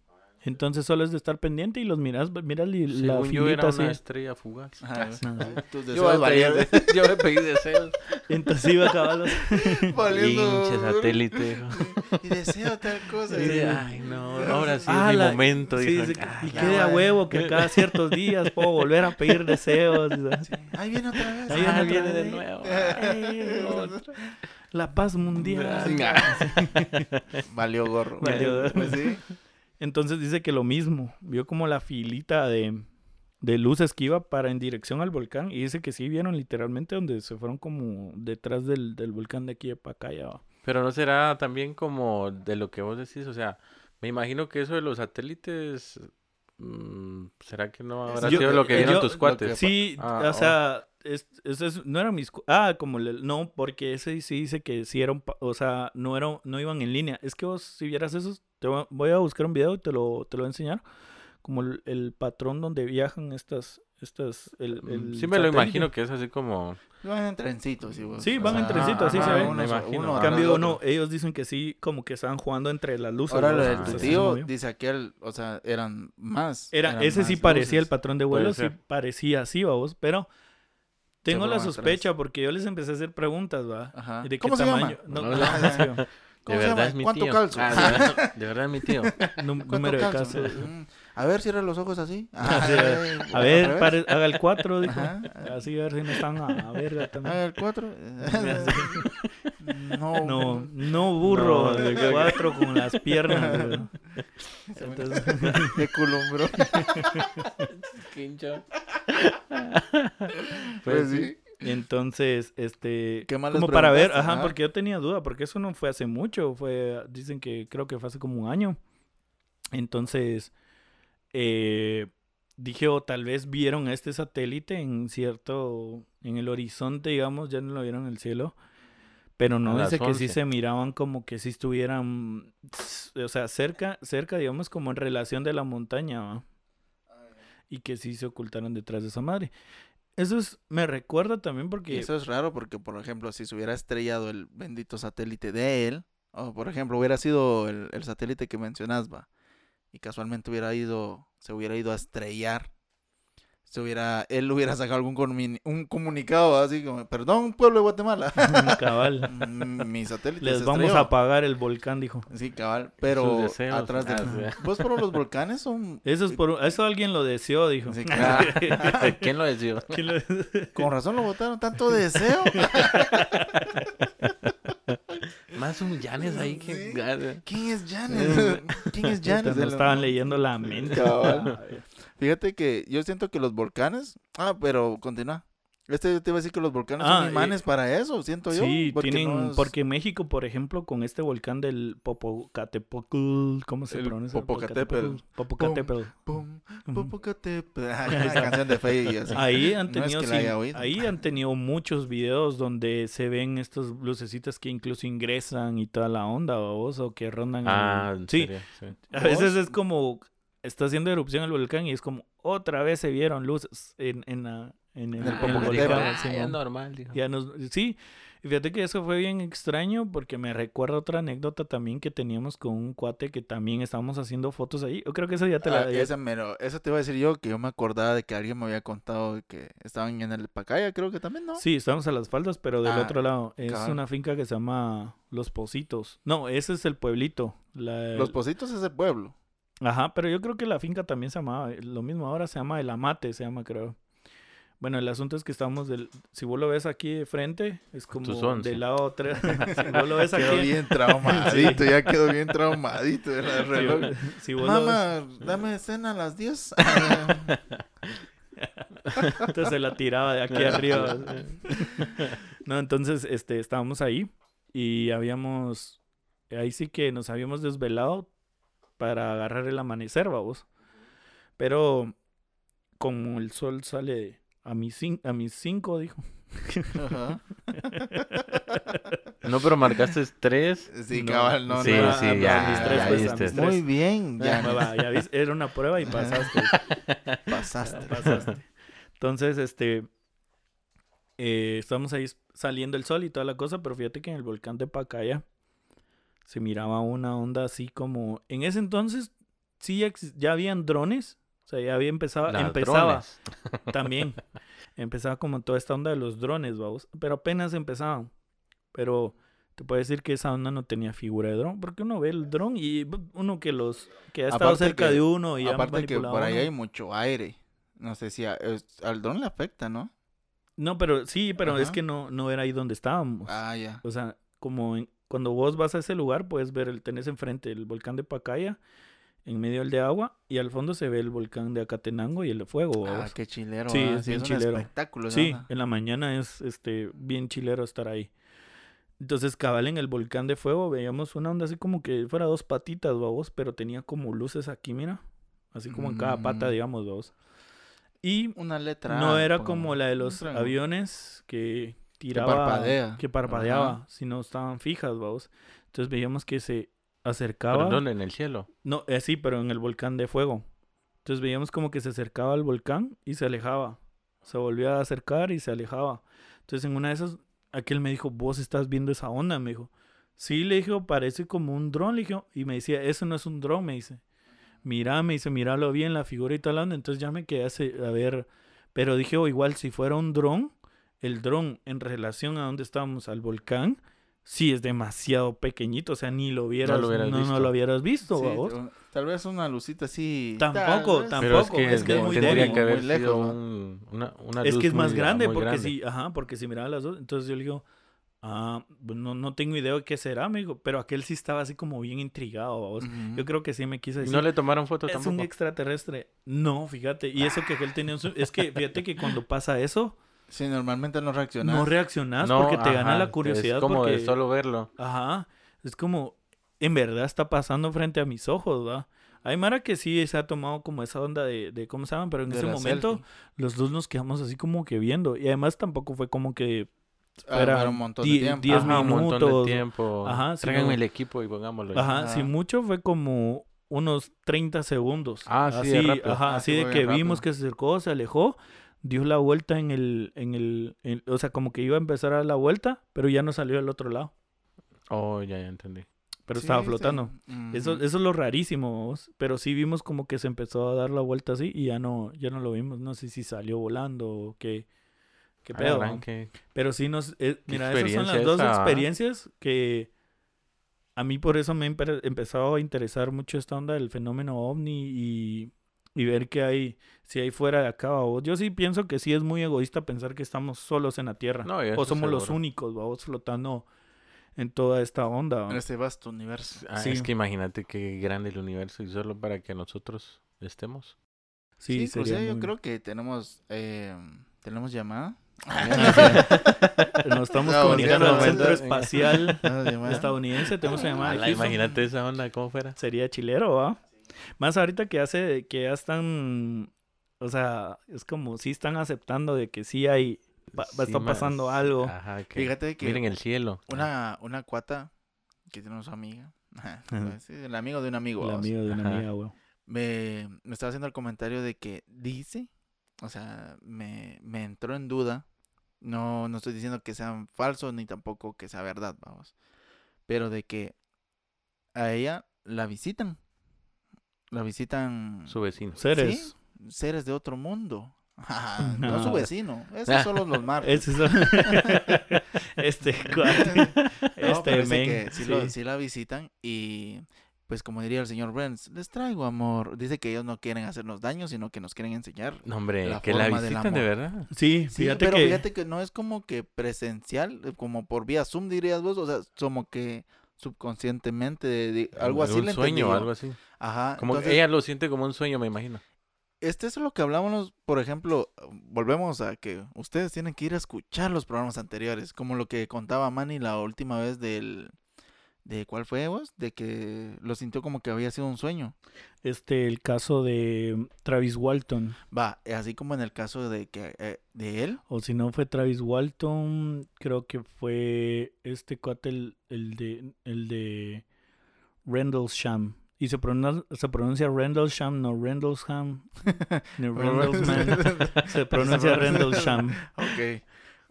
Entonces solo es de estar pendiente y los miras, miras li- la yo filita era así. una estrella fugaz. Ajá. <laughs> Tus Yo deseos me, valían- pedí, yo me pedí deseos. <laughs> Entonces iba a acabar <laughs> Pinche satélite. hijo. Y deseo tal cosa. Y de, Ay, no, ahora sí Ah, es mi la- momento. sí, dijo. sí, Ay, y quede a huevo que cada ciertos días puedo volver a pedir deseos. Ahí viene otra vez. Ahí ah, viene de nuevo. Eh, La paz mundial. Valió gorro. Valió gorro. Pues sí. Entonces dice que lo mismo. Vio como la filita de, de luces que iba para en dirección al volcán. Y dice que sí vieron literalmente donde se fueron como detrás del, del volcán de aquí para acá. Ya. va. Pero no será también como de lo que vos decís, o sea, me imagino que eso de los satélites, mm, ¿será que no habrá Yo- sido lo que eh, vieron yo- tus lo cuates? que- Sí, Ah, o oh. sea, es, es- es- no era mis... Ah, como... le- no, porque ese sí dice que sí eran... O sea, no, era, no iban en línea. Es que vos, si vieras eso, te voy a- buscar un video y te lo, te lo voy a enseñar. Como el, el patrón donde viajan estas... estas el, Mm, el sí me lo imagino que es así como... Van en trencitos. Sí, vos. Sí, van en Ah, trencitos, así se ve. uno Me so- imagino. uno cambio, no, ellos dicen que sí, como que estaban jugando entre las luces. Ahora ¿no? lo O de sea, tu se tío dice aquel, o sea, eran más. Era, eran ese sí más parecía el luces. patrón de vuelo, sí parecía así, vamos, pero tengo la atrás. sospecha porque yo les empecé a hacer preguntas, va. Ajá. ¿Y de qué ¿Cómo se tamaño? <laughs> de se verdad llama? es mi ¿Cuánto tío. calzo? Ah, de, verdad, de verdad es mi tío. <laughs> Num- ¿Cuánto número de calzo? Mm, A ver, cierra los ojos así. <laughs> A ver, pare- haga el 4, dijo. Ajá. Así a ver si no están a, a verga también. Haga el 4. No. No, no burro, No, de que- 4 con las piernas. <laughs> güey. Entonces, <laughs> Qué culumbro. <laughs> Pues sí. entonces, este, ¿Qué como para ver, ajá, Ajá. porque yo tenía duda, porque eso no fue hace mucho, fue, dicen que creo que fue hace como un año. Entonces, eh, dije, o tal vez vieron a este satélite en cierto, en el horizonte, digamos, ya no lo vieron en el cielo. Pero no, dice que sí 11. se miraban como que si estuvieran, o sea, cerca, cerca, digamos, como en relación de la montaña, ¿va? y que sí se ocultaron detrás de esa madre. Eso es, me recuerda también Y porque... eso es raro porque, por ejemplo, si se hubiera estrellado el bendito satélite de él, o por ejemplo, hubiera sido el, el satélite que mencionas, va, y casualmente hubiera ido, se hubiera ido a estrellar, se hubiera, él hubiera sacado algún comuni- un comunicado así como, perdón, pueblo de Guatemala, <laughs> cabal. Mm, mi satélite Les se vamos estrelló". a apagar el volcán, dijo. Sí, cabal, pero deseos. atrás de... Ah, sí. Pues, pero los volcanes son... <laughs> Eso es por eso alguien lo deseó, dijo. Sí, <laughs> claro. ¿Quién lo lo- Con razón lo votaron, tanto deseo. Más un Yanes ahí que... Sí. gana. ¿Quién es Janes? ¿Quién es Janes? nos estaban leyendo la mente. Cabal. Fíjate que yo siento que los volcanes. Ah, pero continúa. Este yo te iba a decir que los volcanes Ah, son imanes para eso, siento yo. Sí, porque tienen, no es- porque México, por ejemplo, con este volcán del Popocatépetl, ¿cómo se El pronuncia? Popocatépetl. Popocatépetl. Pum, Ujú. Popocatépetl. <laughs> <laughs> Ah, una canción de Fey y así. Ahí han No es tenido, que la sí, haya oído. ahí han tenido muchos videos donde se ven estos lucecitas que incluso ingresan y toda la onda, vos, o que rondan. el- Ah, ¿en sí, serio? Sí. a veces es como está haciendo erupción el volcán y es como otra vez se vieron luces en, en, la- en el, En el el volcán. Ah, sí, ya man. normal, dijo. Ya nos- sí, fíjate que eso fue bien extraño porque me recuerda otra anécdota también que teníamos con un cuate que también estábamos haciendo fotos ahí. Yo creo que eso ya te la... Ah, esa mero- eso te iba a decir yo, que yo me acordaba de que alguien me había contado que estaban en el Pacaya, creo que también, ¿no? Sí, estamos a las faldas, pero del Ah, otro lado. Es una finca que se llama Los Positos. No, ese es el pueblito. la- Los Positos es el pueblo. Ajá, pero yo creo que la finca también se llamaba, lo mismo ahora se llama El Amate, se llama creo. Bueno, el asunto es que estamos del, si vos lo ves aquí de frente, es como del lado tres, <laughs> <laughs> si vos lo ves Quedó aquí, bien <laughs> traumadito, ya quedó bien traumadito el reloj. vos- si vos lo ves, Mamá, dame cena a las 10. Ah, entonces se la tiraba de aquí arriba. no, entonces, este, estábamos ahí y habíamos, ahí sí que nos habíamos desvelado para agarrar el amanecer, vamos. Pero como el sol sale a mis, cin- a mis cinco, dijo. Ajá. <laughs> No, pero marcaste tres. Sí, No, cabal, no, sí, no. sí, a- a ya, tres, ya pues, viste. Muy bien, Ya, ya era una prueba y pasaste. pasaste. pasaste. Entonces, este, eh, estamos ahí saliendo el sol y toda la cosa, pero fíjate que en el volcán de Pacaya se miraba una onda así como, en ese entonces sí ya, habían drones, o sea, ya había empezado, empezaba <laughs> también, empezaba como toda esta onda de los drones, vamos, pero apenas empezaban, pero te puedo decir que esa onda no tenía figura de dron, porque uno ve el dron y b- uno que los, que ha estado Aparte cerca que- de uno y ha Aparte que manipulado por ahí uno. hay mucho aire. No sé si a- al dron le afecta, ¿no? No, pero sí, pero es que no, no era ahí donde estábamos. Ah, ya. O sea, como en- cuando vos vas a ese lugar, puedes ver, el, tenés enfrente el volcán de Pacaya, en medio el de agua, y al fondo se ve el volcán de Acatenango y el de fuego. Ah, qué chilero. Sí, ah, es bien un chilero. espectáculo. Sí, onda. en la mañana es este bien chilero estar ahí. Entonces, cabal en el volcán de fuego veíamos una onda así como que fuera dos patitas, vamos, pero tenía como luces aquí, mira. Así como en cada pata, Mm. digamos, vamos. Y Una letra. no era como la de los aviones que tiraba. parpadea. Que parpadeaba, Ajá. sino estaban fijas, vamos. Entonces veíamos que se ¿Pero acercaba. en dónde? En el cielo. No, eh, sí, pero en el volcán de fuego. Entonces veíamos como que se acercaba al volcán y se alejaba. Se volvía a acercar y se alejaba. Entonces en una de esas, aquel me dijo, vos estás viendo esa onda, me dijo. Sí, le dije, parece como un dron, le dije. Y me decía, eso no es un dron, me dice. Mira, me dice, míralo bien, la figura y tal onda. Entonces ya me quedé a ver. Pero dije, oh, igual si fuera un dron, el dron en relación a donde estábamos, al volcán, sí es demasiado pequeñito. O sea, ni lo hubieras, no, hubieras no visto. lo hubieras visto, Sí, ¿vos? tal vez una lucita así. Tampoco, tampoco. Pero es que, es que es muy tendría débil, que haber muy lejos, sido ¿no? un- una, una Es luz que es más muy- grande, muy porque grande. si, ajá, porque si miraba las dos, entonces yo le digo, ah, pues no, no tengo idea de qué será, dijo, pero aquel sí estaba así como bien intrigado, ¿vos? Yo creo que sí me quiso ¿Y decir. no le tomaron foto es tampoco? un extraterrestre. No, fíjate, y eso que aquel tenía un Es que fíjate que cuando pasa eso, Sí, normalmente no reaccionas. no reaccionas No, porque te gana la curiosidad. Es como porque... de solo verlo. Ajá, es como, en verdad está pasando frente a mis ojos, ¿va? Hay Mara que sí se ha tomado como esa onda de, de ¿cómo se llaman? Pero en De ese momento selfie. los dos nos quedamos así como que viendo. Y además tampoco fue como que Ah, era un montón de tiempo. diez Ajá, un montón minutos. de tiempo. Ajá, no. el equipo y pongámoslo. Ajá, Ajá. si mucho fue como unos 30 segundos. Ah, sí, de así, rápido. ajá, Ah, así sí, de que vimos que se acercó, se alejó, dio la vuelta en el, en el, en- o sea, como que iba a empezar a dar la vuelta, pero ya no salió del otro lado, Oh, ya, ya entendí. pero Sí, estaba sí. flotando. Eso, eso es lo rarísimo, vos, pero sí vimos como que se empezó a dar la vuelta así y ya no, ya no lo vimos, no sé si salió volando o qué, qué Ah, pedo. Pero sí nos... eh, mira, esas son las dos esa, ¿ah? experiencias que a mí por eso me ha empe- empezado a interesar mucho esta onda del fenómeno ovni y, y ver que hay, si hay fuera de acá, babos. Yo sí pienso que sí es muy egoísta pensar que estamos solos en la Tierra. No, o somos los únicos, vamos, flotando en toda esta onda. En este vasto universo. Ah, Sí. Es que imagínate qué grande el universo y solo para que nosotros estemos. Sí, Sí, o sería yo muy- creo que tenemos, eh, tenemos llamada. <laughs> Nos estamos No, comunicando al centro espacial <laughs> estadounidense. Tenemos una llamada imagínate esa onda, ¿cómo fuera? Sería chilero, ¿va? Más ahorita que hace, que ya están, o sea, es como si están aceptando de que sí hay, va, Sí, estar más- pasando algo. Ajá, que Fíjate que miren el cielo. una, una cuata que tiene su amiga, <laughs> <laughs> pues, el amigo de un amigo, El amigo de una Ajá. amiga, güey. me, me estaba haciendo el comentario de que dice, o sea, me, me entró en duda. No, no estoy diciendo que sean falsos ni tampoco que sea verdad, vamos. Pero de que a ella la visitan. La visitan Su vecino. Seres. ¿sí? seres de otro mundo. <laughs> no su No. vecino, esos son los, los marcos. Ese es- este cuate. <laughs> No, Este dice men, que sí, lo- sí. sí la visitan y pues como diría el señor Burns, les traigo amor. Dice que ellos no quieren hacernos daño, sino que nos quieren enseñar. No, hombre, La que la forma visitan de verdad. Sí, Sí, fíjate pero que... fíjate que no es como que presencial, eh, como por vía Zoom dirías vos, o sea, como que subconscientemente, de- de- algo así Un le sueño algo así. Ajá. Como entonces, ella lo siente como un sueño, me imagino. este es lo que hablábamos, por ejemplo, volvemos a que ustedes tienen que ir a escuchar los programas anteriores, como lo que contaba Manny la última vez del de cuál fue vos, de que lo sintió como que había sido un sueño. Este, el caso de Travis Walton. Va, eh, así como en el caso de que eh, de él, O si no fue Travis Walton, creo que fue este cuate, el, el de, el de Rendlesham. Y se pronuncia, se pronuncia Rendlesham, no Rendlesham, <laughs> ni Rendlesham. <laughs> Se pronuncia <laughs> Rendlesham. Ok.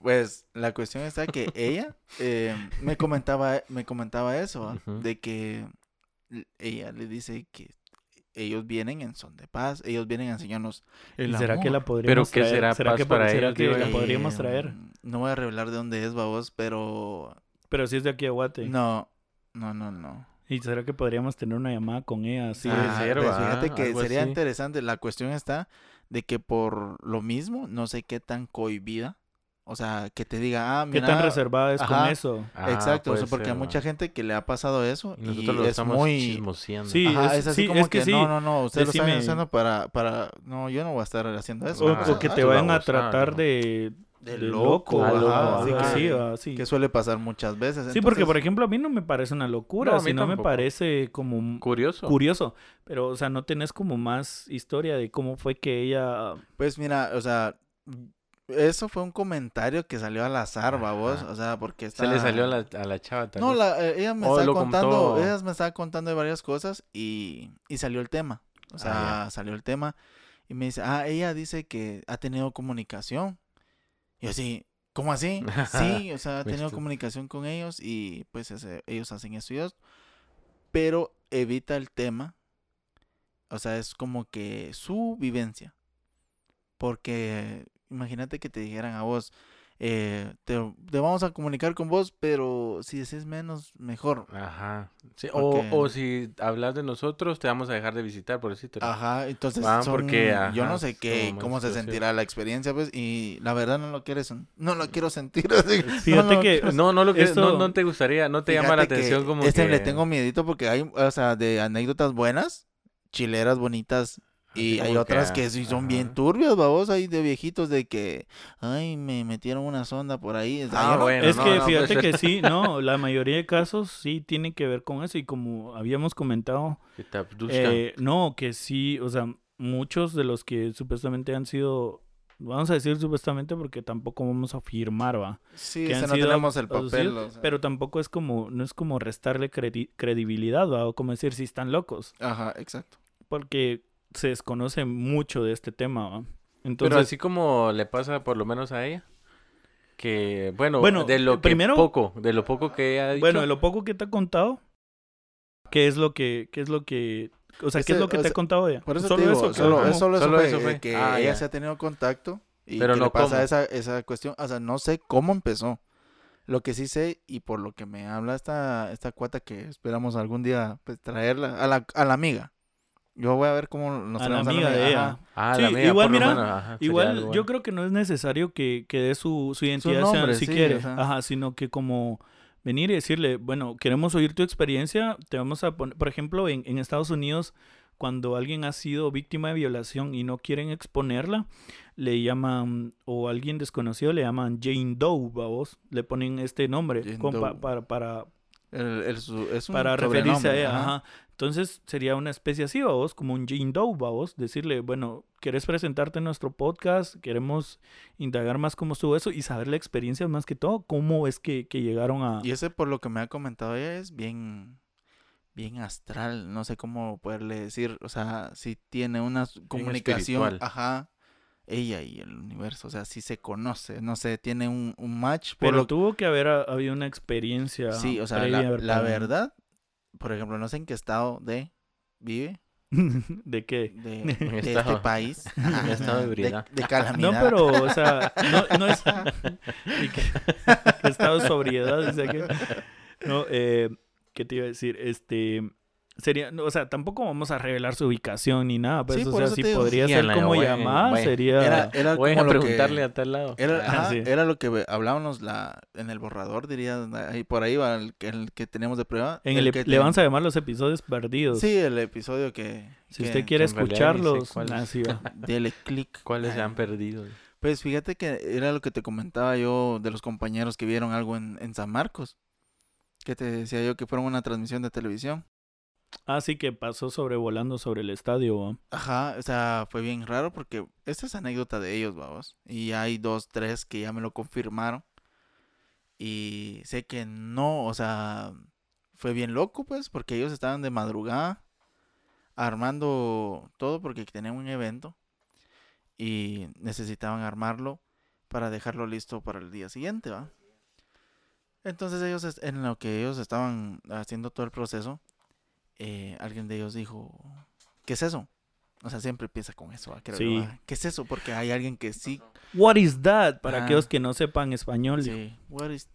Pues la cuestión está que ella eh, me comentaba me comentaba eso, de que ella le dice que ellos vienen en son de paz, ellos vienen a enseñarnos el ¿Y será que la podríamos qué traer? será ¿Será paz que, para será ellos, que la podríamos Eh, traer? No voy a revelar de dónde es, babos, pero Pero si es de aquí a Guate. no, no, no, no. ¿Y será que podríamos tener una llamada con ella? así? Ah, ser, pues fíjate que sería así. interesante. La cuestión está de que por lo mismo, no sé qué tan cohibida. O sea, que te diga, ah, ¿Qué mira. tan reservada es con eso? Ah, Exacto, o sea, porque ser, hay mucha gente que le ha pasado eso Y y, nosotros lo es estamos muy... chismoseando. Sí, Ajá, es- es así sí, como es que que, sí. no, no, no, ustedes lo están haciendo para, para... No, yo no voy a estar haciendo eso. O, Ah, o que te ah, vayan a tratar ¿no? de, De de loco, ajá, loco, ajá. así, va, sí. Que suele pasar muchas veces. Sí, porque por ejemplo a mí no me parece una locura, No, a mí sino me tampoco. parece como Curioso. curioso. Pero, o sea, no tenés como más historia de cómo fue que ella... Pues mira, o sea... Eso fue un comentario que salió al azar, babos. O sea, porque Se está... le salió a la, a la chava tal No, la, eh, ella me estaba contando, contó. ella me estaba contando de varias cosas y, y salió el tema. O sea, Ah, salió el tema y me dice, ah, ella dice que ha tenido comunicación. Y yo así, ¿cómo así? Sí, <laughs> o sea, ha tenido comunicación con ellos y pues ese- ellos hacen estudios, pero evita el tema. O sea, es como que su vivencia. Porque imagínate que te dijeran a vos, eh, te, te vamos a comunicar con vos, pero si decís menos, mejor. Ajá. Sí, o, Porque- o si hablas de nosotros, te vamos a dejar de visitar, por decirte. Ajá, entonces Van son- porque, yo no sé qué, cómo se sentirá la experiencia, pues, y la verdad no lo quieres, no lo quiero sentir. <laughs> así, Fíjate no lo que- quiero No, no lo que Esto- no, no te gustaría, no te llama la atención como este que... le tengo miedito porque hay, o sea, de anécdotas buenas, chileras bonitas, y Así hay otras que, sí son bien ajá. turbias, babos, hay de viejitos de que, ay, me metieron una sonda por ahí. o sea, Ah, no- bueno. es no, que no, fíjate pues, que sí, <laughs> no, la mayoría de casos sí tienen que ver con eso y como habíamos comentado, que te eh, no, que sí, o sea, muchos de los que supuestamente han sido vamos a decir supuestamente porque tampoco vamos a afirmar, va. Sí, que o sea, han no sido tenemos el papel. o sea. Pero tampoco es como, no es como restarle credi- credibilidad, va, o como decir si están locos, Ajá, exacto. porque se desconoce mucho de este tema, va. Pero Entonces, así como le pasa por lo menos a ella. Que, bueno, Bueno, de lo que primero- poco, de lo poco que ella ha dicho. bueno, de lo poco que te ha contado, ¿qué es lo que, qué es lo que, o sea, qué es lo que o te ha contado ella? Por eso Solo te digo, eso, solo, es solo, Solo eso eso fue, fue. que Ah, ella ya. se ha tenido contacto y Pero que no le pasa esa, esa cuestión. O sea, no sé cómo empezó. Lo que sí sé y por lo que me habla esta, esta cuata que esperamos algún día pues, traerla a la, a la amiga. Yo voy a ver cómo nos A la traemos amiga de ella. Ah, Sí, la amiga, igual, mira, menos, ajá, sería Igual, algo yo creo que no es necesario que, que dé su, su identidad nombre, si sí, quiere, o sea. ajá, sino que como venir y decirle, bueno, queremos oír tu experiencia, te vamos a poner, por ejemplo, en, en Estados Unidos, cuando alguien ha sido víctima de violación y no quieren exponerla, le llaman, o alguien desconocido le llaman Jane Doe, vos, le ponen este nombre para, para, El- el su- es un para referirse a ella. ajá. Ajá. Entonces sería una especie así, vos, como un Jane Doe, vos, decirle, bueno, ¿quieres presentarte en nuestro podcast? Queremos indagar más cómo estuvo eso y saber la experiencia más que todo, cómo es que, que llegaron a... Y ese por lo que me ha comentado ella es bien bien astral, no sé cómo poderle decir, o sea, si tiene una comunicación, ajá, ella y el universo, o sea, si se conoce, no sé, tiene un, un match por Pero lo tuvo que haber ha- habido una experiencia. Sí, o sea, previa, la, la verdad, por ejemplo, no sé en qué estado de vive <laughs> ¿De qué? de, <laughs> de este país, <laughs> en estado de de, de No, calamidad. pero, o sea, no, no es... y que, que estado de sobriedad, dice que... No, eh, ¿qué te iba a decir? Este... Sería, o sea, tampoco vamos a revelar su ubicación ni nada, pues, Sí, o sea, si digo, podría sí, ser como voy- llamar, voy- sería... Era, era Voy como preguntarle que, a tal lado. Era, Ah, ajá, sí. era lo que hablábamos la, en el borrador, diría, ahí por ahí va el, que- el que teníamos de prueba. En el, que le vamos a llamar los episodios perdidos. Sí, el episodio que... si que- usted quiere escucharlos. <laughs> Dele clic. ¿Cuáles se han perdido? Pues fíjate que era lo que te comentaba yo de los compañeros que vieron algo en, en San Marcos. Que te decía yo que fueron una transmisión de televisión. Así que pasó sobrevolando sobre el estadio. ¿va? Ajá, o sea, fue bien raro porque esta es anécdota de ellos, vamos. Y hay dos, tres que ya me lo confirmaron. Y sé que no, o sea, fue bien loco, pues, porque ellos estaban de madrugada armando todo porque tenían un evento y necesitaban armarlo para dejarlo listo para el día siguiente, ¿va? Entonces ellos, en lo que ellos estaban haciendo todo el proceso, eh, alguien de ellos dijo, ¿qué es eso? O sea, siempre empieza con eso, ¿va? Creo yo, Sí. ¿va? ¿Qué es eso? Porque hay alguien que sí, What is that? Para Ah. aquellos que no sepan español. sí, what is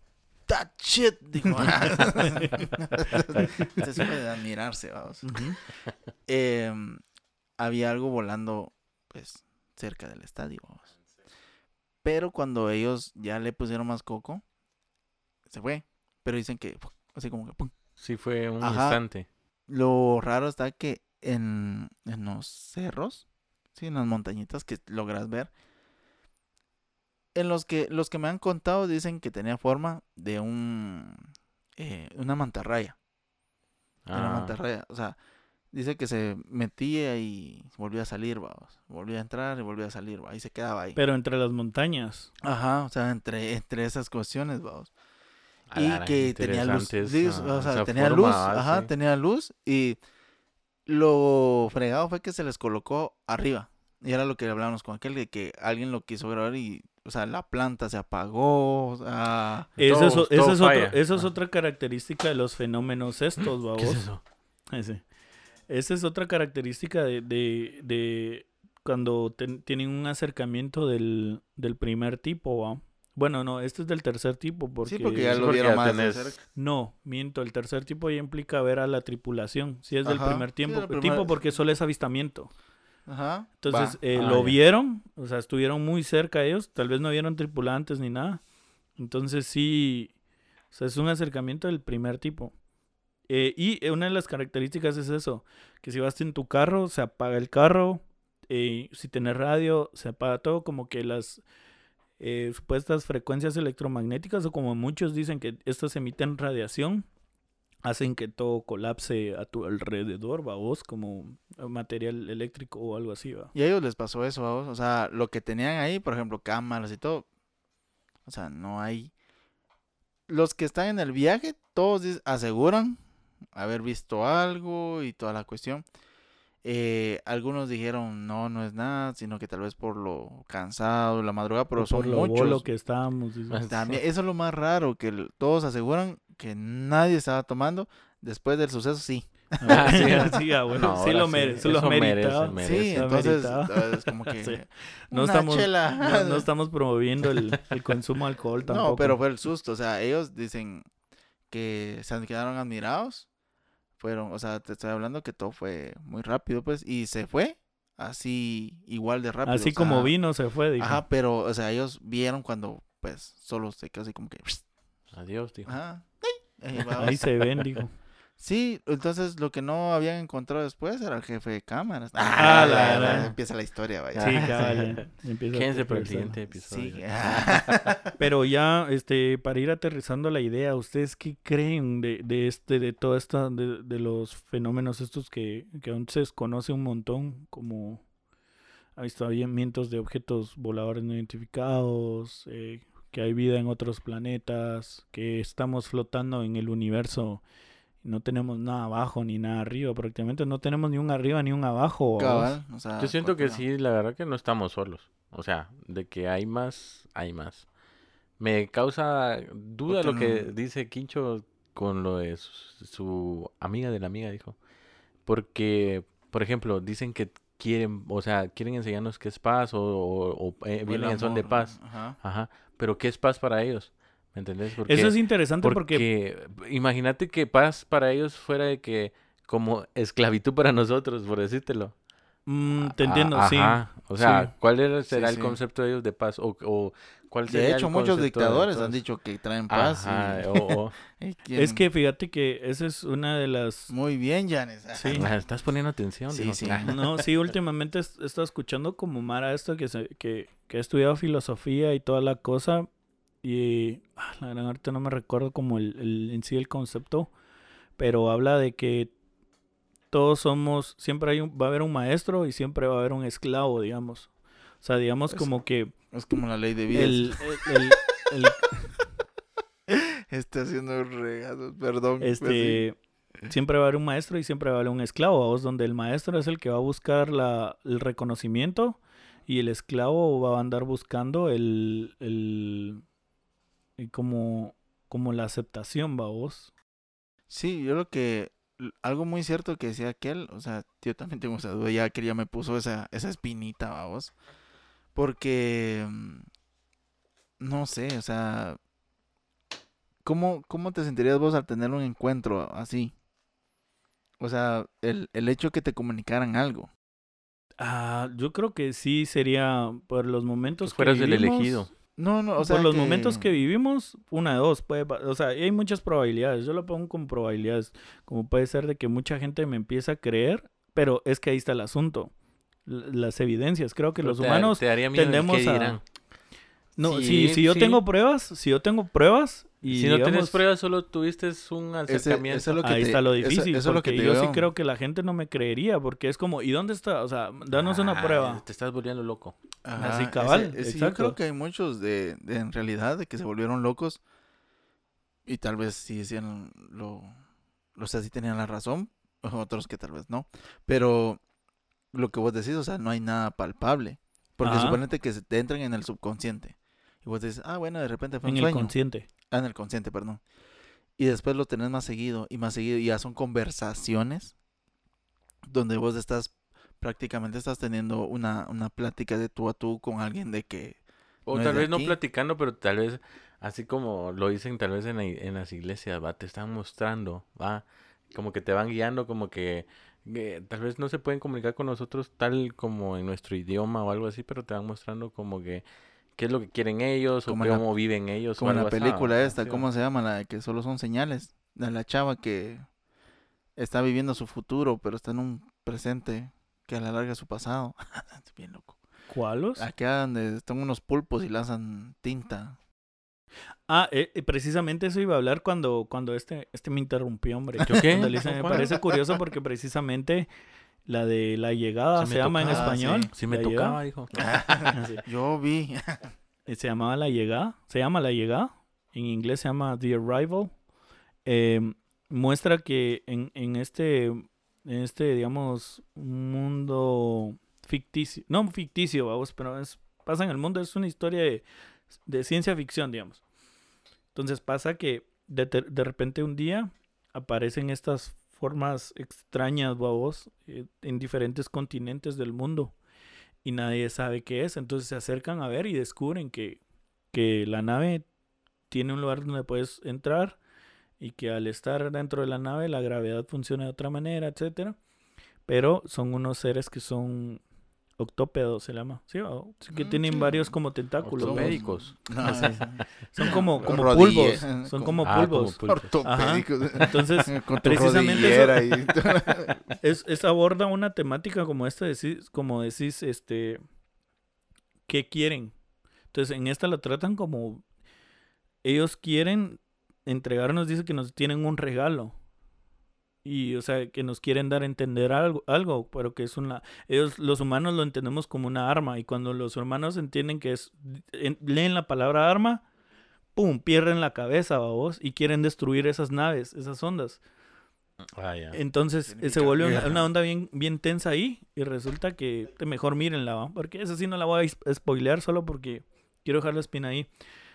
that shit? Dijo. <laughs> Se suele de admirarse, vamos. Em, había algo volando, pues, cerca del estadio, vamos. Pero cuando ellos ya le pusieron más coco, se fue. Pero dicen que, así como que, ¡pum! Sí, fue un Ajá. instante. Lo raro está que en, en los cerros, sí, en las montañitas que logras ver, en los que los que me han contado dicen que tenía forma de un eh, una mantarraya, una Ah, mantarraya, o sea, dice que se metía y volvía a salir, vamos, volvía a entrar y volvía a salir, va, y se quedaba ahí. Pero entre las montañas. Ajá, o sea, entre entre esas cuestiones, vamos. Y que tenía luz, esa- o sea, tenía forma, luz, ah, ajá, sí. tenía luz y lo fregado fue que se les colocó arriba. Y era lo que hablábamos con aquel de que alguien lo quiso grabar y, o sea, la planta se apagó, o sea, Eso, Todo- es, eso es, otro- falla. eso es Ah. otra característica de los fenómenos estos, ¿Qué es babos. eso? <laughs> Ese. Esa es otra característica de, de, de cuando ten- tienen un acercamiento del, del primer tipo, ¿va? Bueno, no, este es del tercer tipo porque... sí, porque ya lo vieron más de tenés- cerca. No, miento, el tercer tipo ya implica ver a la tripulación. Si es del Ajá, primer tiempo, primer- tipo porque solo es avistamiento. Ajá. Entonces, eh, Ah, lo ya. vieron, o sea, estuvieron muy cerca ellos, tal vez no vieron tripulantes ni nada. Entonces, sí, o sea, es un acercamiento del primer tipo. Eh, y eh, una de las características es eso, que si vas en tu carro, se apaga el carro, eh, si tienes radio, se apaga todo, como que las eh, supuestas frecuencias electromagnéticas, o como muchos dicen que estas emiten radiación, hacen que todo colapse a tu alrededor, va vos, como material eléctrico o algo así, va. Y a ellos les pasó eso, ¿va vos? O sea, lo que tenían ahí, por ejemplo, cámaras y todo. O sea, no hay. Los que están en el viaje, todos aseguran haber visto algo y toda la cuestión. Eh, algunos dijeron no, no es nada, sino que tal vez por lo cansado, la madrugada, pero O son por lo muchos. bolo que estábamos. dice. Ah, También, eso es lo más raro, que todos aseguran que nadie estaba tomando. Después del suceso, sí. Ah, sí. <laughs> Sí, ah, bueno, No, sí lo, sí, mere- sí lo eso merece, merece. Sí, entonces es como <laughs> que Sí. No estamos, no, no <laughs> estamos promoviendo el, el consumo de alcohol tampoco. No, pero fue el susto. O sea, ellos dicen que se quedaron admirados. Fueron, o sea, te estoy hablando que todo fue muy rápido, pues, y se fue así igual de rápido. Así o como vino, se fue, dijo. Ajá, pero, o sea, ellos vieron cuando, pues, solo se quedó así como que. Adiós, dijo. Ajá. Ahí se ven, dijo. <laughs> Sí, entonces lo que no habían encontrado después era el jefe de cámaras. Ah, la la- gran. Empieza la historia, vaya. Sí, Ah, <laughs> cabal. Quédense para el siguiente episodio. Sí. <laughs> Pero ya, este, para ir aterrizando la idea, ¿ustedes qué creen de, de este, de todo esto, de, de los fenómenos estos que, que aún se desconoce un montón, como avistamientos de objetos voladores no identificados, eh, que hay vida en otros planetas, que estamos flotando en el universo no tenemos nada abajo ni nada arriba, prácticamente no tenemos ni un arriba ni un abajo. ¿vos? Cabal, o sea, Yo siento que sí, la verdad que no estamos solos. O sea, de que hay más, hay más. Me causa duda lo que no- dice Quincho con lo de su, su amiga de la amiga, dijo. Porque, por ejemplo, dicen que quieren, o sea, quieren enseñarnos qué es paz o, o- o, eh, vienen en son de paz. Ajá. Ajá. Pero ¿qué es paz para ellos? ¿Me entendés? Porque, Eso es interesante porque, porque imagínate que paz para ellos fuera de que como esclavitud para nosotros, por decírtelo. mm, te Ah, entiendo, sí. ajá. O sea, Sí. ¿cuál era- será el sí. concepto de ellos de paz? O, o cuál sería De el hecho, muchos dictadores han dicho que traen paz. Ajá, y- o- <laughs> Es que fíjate que esa es una de las... Muy bien, Janes. Sí. <laughs> Ah, Estás poniendo atención. Sí, sí. Ah, No, sí, últimamente he he estado escuchando como Mara esto que, se, que, que ha estudiado filosofía y toda la cosa. Y ah, la gran ahorita no me recuerdo como el, el- en sí el concepto, pero habla de que todos somos, siempre hay un, va a haber un maestro y siempre va a haber un esclavo, digamos. O sea, digamos como que Es como la ley de vida. el, el- <laughs> Está haciendo regados, perdón. pues este siempre va a haber un maestro y siempre va a haber un esclavo, ¿vos? donde el maestro es el que va a buscar la, el reconocimiento y el esclavo va a andar buscando el, el como, como la aceptación, va vos. Sí, yo lo que. Algo muy cierto que decía aquel, o sea, yo también tengo esa duda, ya que ya me puso esa, esa espinita, vamos. Porque. mm, No sé, o sea. ¿cómo, ¿Cómo te sentirías vos al tener un encuentro así? O sea, el, el hecho que te comunicaran algo. Ah, yo creo que sí sería por los momentos Que fueras que el elegido. No, no, o sea. por los que- momentos que vivimos, una de dos, puede, o sea, hay muchas probabilidades, yo lo pongo con probabilidades, como puede ser de que mucha gente me empiece a creer, pero es que ahí está el asunto, l- las evidencias, creo que Pero los te- humanos, te tendemos a- no, Sí, si, si yo sí. tengo pruebas, si yo tengo pruebas, y si no tienes pruebas, solo tuviste un Ese- acercamiento. eso es lo que ahí te- está lo difícil, eso es lo que yo sí digo. creo que la gente no me creería, porque es como, ¿y dónde está? O sea, danos una Ah, prueba. Te estás volviendo loco. Así cabal, ese- ese yo exacto. creo que hay muchos de, de en realidad de que se volvieron locos y tal vez sí decían lo, o sea, sí tenían la razón, otros que tal vez no, pero lo que vos decís, o sea, no hay nada palpable, porque Ajá. suponete que se te entran en el subconsciente y vos dices, ah, bueno, de repente fue En un el consciente. Ah, en el consciente, perdón, y después lo tenés más seguido y más seguido y ya son conversaciones donde vos estás prácticamente estás teniendo una, una plática de tú a tú con alguien de que O No tal vez no platicando, pero tal vez, así como lo dicen tal vez en, la en las iglesias, va, te están mostrando, va, como que te van guiando, como que, que tal vez no se pueden comunicar con nosotros tal como en nuestro idioma o algo así, pero te van mostrando como que qué es lo que quieren ellos Como o la- cómo viven ellos. o Como en la película va, esta, ¿cómo se llama? La de que solo son señales. De la chava que está viviendo su futuro, pero está en un presente que a la larga es su pasado. <laughs> Es bien loco. ¿Cuáles? Acá donde están unos pulpos y lanzan tinta. Ah, eh, eh, precisamente eso iba a hablar cuando, cuando este, este me interrumpió, hombre. ¿Yo qué? Me parece curioso porque precisamente la de la llegada Se llama en español. sí. Sí me tocaba, hijo. <laughs> Sí. Yo vi. Eh, Se llamaba La Llegada. Se llama La Llegada. En inglés se llama The Arrival. Eh, muestra que en, en este, en este, digamos, mundo ficticio, no ficticio, vamos, pero es, pasa en el mundo, es una historia de, de ciencia ficción, digamos. Entonces pasa que de, de repente un día aparecen estas formas extrañas, babos, eh, en diferentes continentes del mundo y nadie sabe qué es. Entonces se acercan a ver y descubren que, que la nave tiene un lugar donde puedes entrar y que al estar dentro de la nave la gravedad funciona de otra manera, etcétera. Pero son unos seres que son octópedos, se llama. Sí, o- sí, que Mm, tienen sí. varios como tentáculos. Ortopédicos. No, Sí. Son como, <laughs> como pulvos. Son como- como Ah, como pulvos. pulpos. Ortopédicos. Entonces, <laughs> Con tu precisamente rodillera y <laughs> es, es aborda una temática como esta, decís, como decís, este, ¿qué quieren? Entonces, en esta la tratan como, ellos quieren entregarnos, dice que nos tienen un regalo. Y, o sea, que nos quieren dar a entender algo, algo, pero que es una... Ellos, los humanos lo entendemos como una arma, y cuando los humanos entienden que es... en- leen la palabra arma, ¡pum! Pierden la cabeza, vos, y quieren destruir esas naves, esas ondas. Ah. Entonces eh, se vuelve una, onda bien, bien tensa ahí y resulta que te- mejor mírenla, ¿va? porque esa sí no la voy a spoilear solo porque quiero dejar la espina ahí.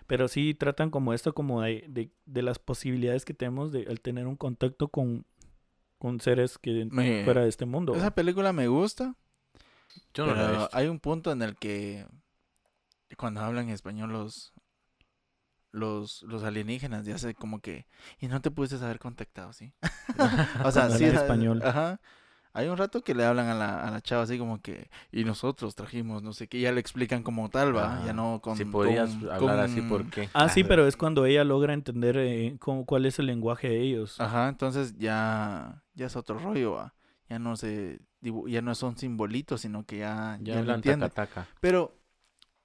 Pero sí tratan como esto, como de, de, de las posibilidades que tenemos de al tener un contacto con, con seres que Me- fuera de este mundo. Esa película me gusta, Yo no la he pero visto. hay un punto en el que cuando hablan español los los, los alienígenas ya sé como que y no te pudiste haber contactado, ¿sí? <laughs> o sea, <laughs> Cuando sí, español. Ajá. Hay un rato que le hablan a la, a la chava así como que y nosotros trajimos no sé qué, ya le explican como tal, va, ya Ah, no con si podías con- hablar así, ¿por qué? Ah, sí, pero es cuando ella logra entender eh, cómo- cuál es el lenguaje de ellos. Ajá, entonces ya ya es otro rollo, va. Ya no se dibu- ya no son simbolitos, sino que ya Ya ya lo hablan entienden. taca-taca. Pero,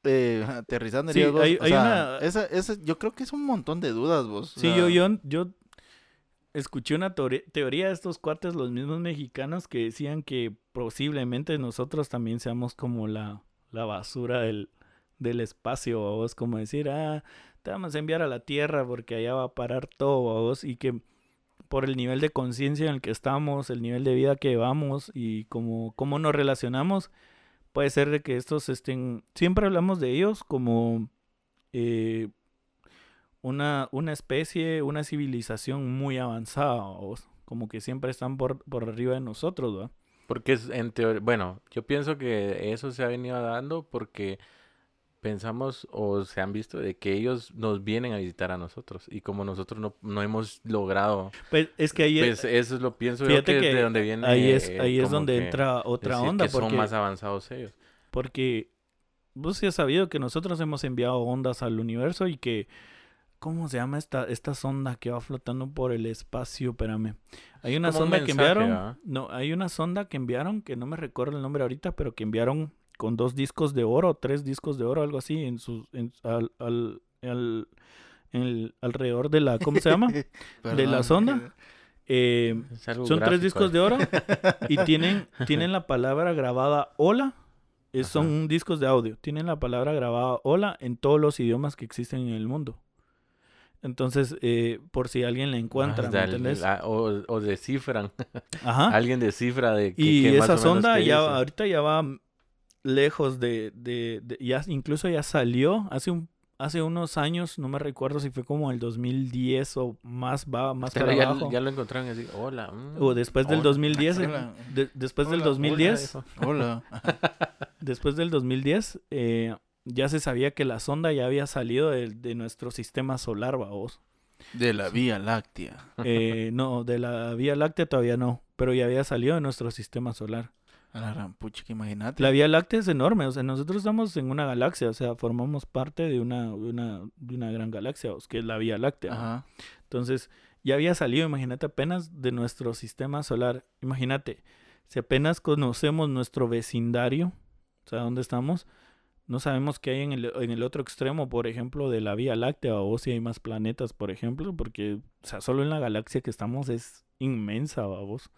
eh, aterrizando, Sí, hay- o hay sea, una- esa, esa, yo creo que es un montón de dudas, vos. o Sí, sea, yo, yo, yo escuché una teoría, de estos cuates, los mismos mexicanos, que decían que posiblemente nosotros también seamos como la, la basura del, del espacio, o vos como decir, ah, te vamos a enviar a la Tierra porque allá va a parar todo, vos, y que por el nivel de conciencia en el que estamos, el nivel de vida que llevamos y como cómo nos relacionamos, puede ser de que estos estén, siempre hablamos de ellos como eh, una, una especie, una civilización muy avanzada, o como que siempre están por, por arriba de nosotros, ¿va? Porque es en teoría, bueno, yo pienso que eso se ha venido dando porque pensamos o se han visto de que ellos nos vienen a visitar a nosotros y como nosotros no, no hemos logrado, Pues es que ahí, pues eso es lo pienso yo que, es que de donde viene ahí es, eh, ahí es donde entra otra onda, que son porque, más avanzados ellos. porque vos sí has sabido que nosotros hemos enviado ondas al universo y que, ¿cómo se llama esta, esta sonda que va flotando por el espacio? Espérame. Hay una como un sonda que enviaron, ¿verdad? no, hay una sonda que enviaron, que no me recuerdo el nombre ahorita, pero que enviaron con dos discos de oro, tres discos de oro, algo así, en sus, en, al, al, al- en el- alrededor de la, ¿cómo se llama? <laughs> de la sonda. <laughs> Eh, son tres discos de oro y <laughs> tienen, tienen la palabra grabada hola. Es- son discos de audio. Tienen la palabra grabada hola en todos los idiomas que existen en el mundo. Entonces, eh, por si alguien la encuentra, Ah, ¿me del- entendés? o, o descifran. <laughs> Ajá. Alguien descifra de que, Y que más esa o menos sonda ya dice. ahorita ya va lejos de, de, de- ya incluso ya salió hace un hace unos años, no me recuerdo si fue como el 2010 o más va más Pero para ya, abajo. ya lo encontraron y así, hola. mm, o después del hola". 2010, eh, Hola. de- después del Hola, hola, 2010, dijo. Hola. <laughs> después del 2010 eh, ya se sabía que la sonda ya había salido de, de nuestro sistema solar, vamos. De la Vía Láctea. Eh, <laughs> no, de la Vía Láctea todavía no, pero ya había salido de nuestro sistema solar. A la gran pucha, que imagínate. La Vía Láctea es enorme, o sea, nosotros estamos en una galaxia, o sea, formamos parte de una, una, de una gran galaxia, que es la Vía Láctea. Ajá. Entonces, ya había salido, imagínate, apenas de nuestro sistema solar. Imagínate, si apenas conocemos nuestro vecindario, o sea, dónde estamos, no sabemos qué hay en el, en el otro extremo, por ejemplo, de la Vía Láctea o si hay más planetas, por ejemplo, porque, o sea, solo en la galaxia que estamos es inmensa, vos.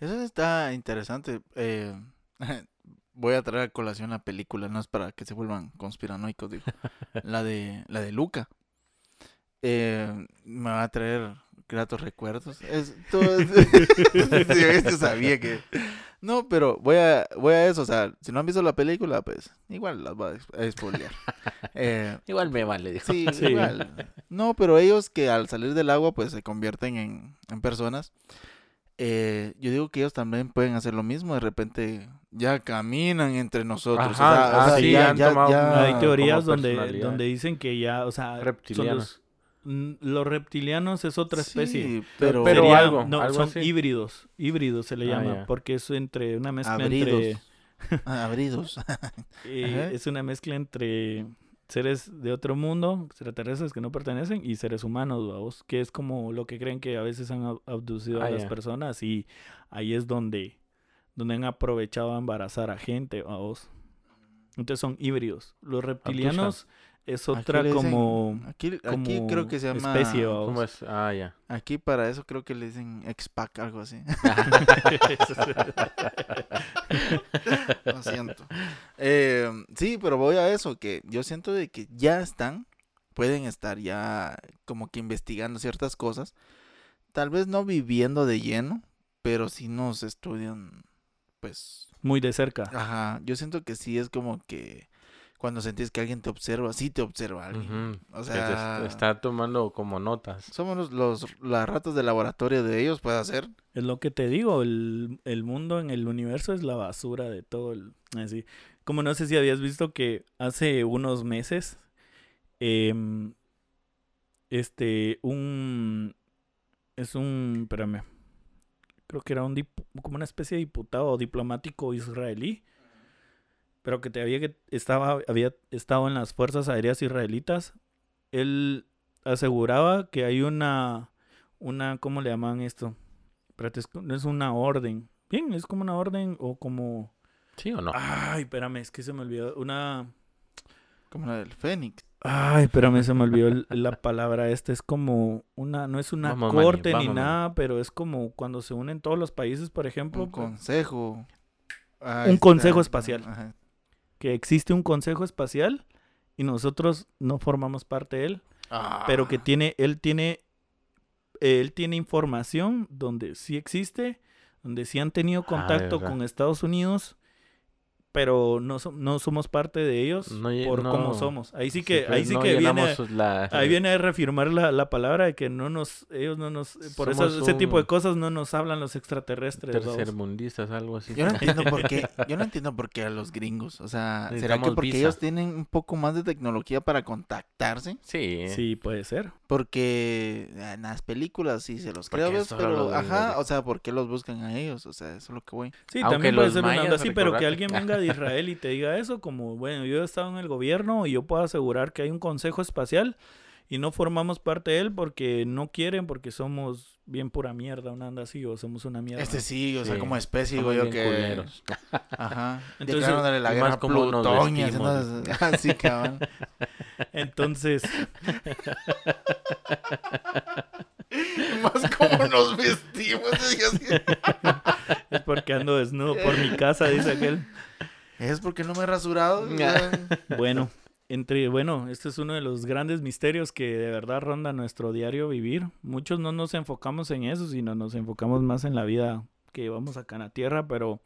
Eso está interesante. Eh, <laughs> voy a traer a colación la película, no es para que se vuelvan conspiranoicos, digo. <laughs> la de la de Luca. Eh, me va a traer gratos recuerdos. Es, todo, yo <laughs> sabía que no, pero voy a, voy a eso, o sea, si no han visto la película, pues igual las voy a spoilear. <laughs> Eh, igual me vale, dijo. Sí, igual. No, pero ellos que al salir del agua, pues se convierten en, en personas. Eh, yo digo que ellos también pueden hacer lo mismo, de repente ya caminan entre nosotros. Ajá, o sea, ya, hay teorías donde, donde dicen que ya, o sea, reptilianos. Los reptilianos es otra especie. pero, algo, no, son híbridos. Híbridos se le ah, llama. Porque es entre una mezcla entre. <laughs> Ah, abridos. Eh, <laughs> es una mezcla entre seres de otro mundo, extraterrestres que no pertenecen, y seres humanos, vamos, que es como lo que creen que a veces han abducido a ah, las personas y ahí es donde, donde han aprovechado a embarazar a gente, vamos. Entonces son híbridos. Los reptilianos es otra como, aquí, aquí creo que se llama especie ¿Cómo es? Ah, ya. Aquí para eso creo que le dicen expac, algo así. <laughs> Lo siento. Eh, sí, pero voy a eso, que yo siento de que ya están, pueden estar ya como que investigando ciertas cosas. Tal vez no viviendo de lleno, pero si nos estudian, pues... Muy de cerca. Ajá, yo siento que sí es como que cuando sentís que alguien te observa, sí te observa alguien. O sea, está tomando como notas. Somos los, las ratas de laboratorio de ellos, puede ser. Es lo que te digo, el, el mundo en el universo es la basura de todo el así. Como no sé si habías visto que hace unos meses em, este un es un espérame. Creo que era un como una especie de diputado diplomático israelí pero que te había, que estaba, había estado en las Fuerzas Aéreas Israelitas, él aseguraba que hay una, una, ¿cómo le llaman esto? no es una orden. Bien, es como una orden o como... ¿Sí o no? Ay, espérame, es que se me olvidó. Una... Como la del Fénix. Ay, espérame, se me olvidó la palabra esta. Es como una, no es una corte ni nada, pero es como cuando se unen todos los países, por ejemplo. Un consejo. un consejo espacial. Ajá que existe un consejo espacial y nosotros no formamos parte de él, pero que ah. tiene, él tiene, él tiene información donde sí existe, donde sí han tenido ah, contacto con Estados Unidos pero no, no somos parte de ellos por cómo somos. Ahí sí que, ahí sí que viene, ahí viene a reafirmar la, la, palabra de que no nos, ellos no nos, por eso, ese tipo de cosas no nos hablan los extraterrestres. Tercermundistas, algo así. Yo no entiendo por qué, <laughs> yo no entiendo por qué a los gringos, o sea, ¿será que porque ellos tienen un poco más de tecnología para contactarse? Sí. Sí, puede ser. Porque en las películas sí se los creo, pero, ajá, o sea, ¿por qué los buscan a ellos? O sea, eso es lo que voy. Sí, también puede ser una onda así, pero que alguien venga de Israel y te diga eso, como, bueno, yo he estado en el gobierno y yo puedo asegurar que hay un consejo espacial y no formamos parte de él porque no quieren, porque somos bien pura mierda, una anda así, o somos una mierda. Este sí, o sea, como especie, digo yo que... <laughs> Ajá. Entonces, la guerra más como Plutón y así, cabrón. Entonces... <laughs> más como nos vestimos. <laughs> es porque ando desnudo por mi casa, dice aquel. Es porque no me he rasurado. <laughs> bueno, entre, bueno, este es uno de los grandes misterios que de verdad ronda nuestro diario vivir. Muchos no nos enfocamos en eso, sino nos enfocamos más en la vida que llevamos acá en la tierra, pero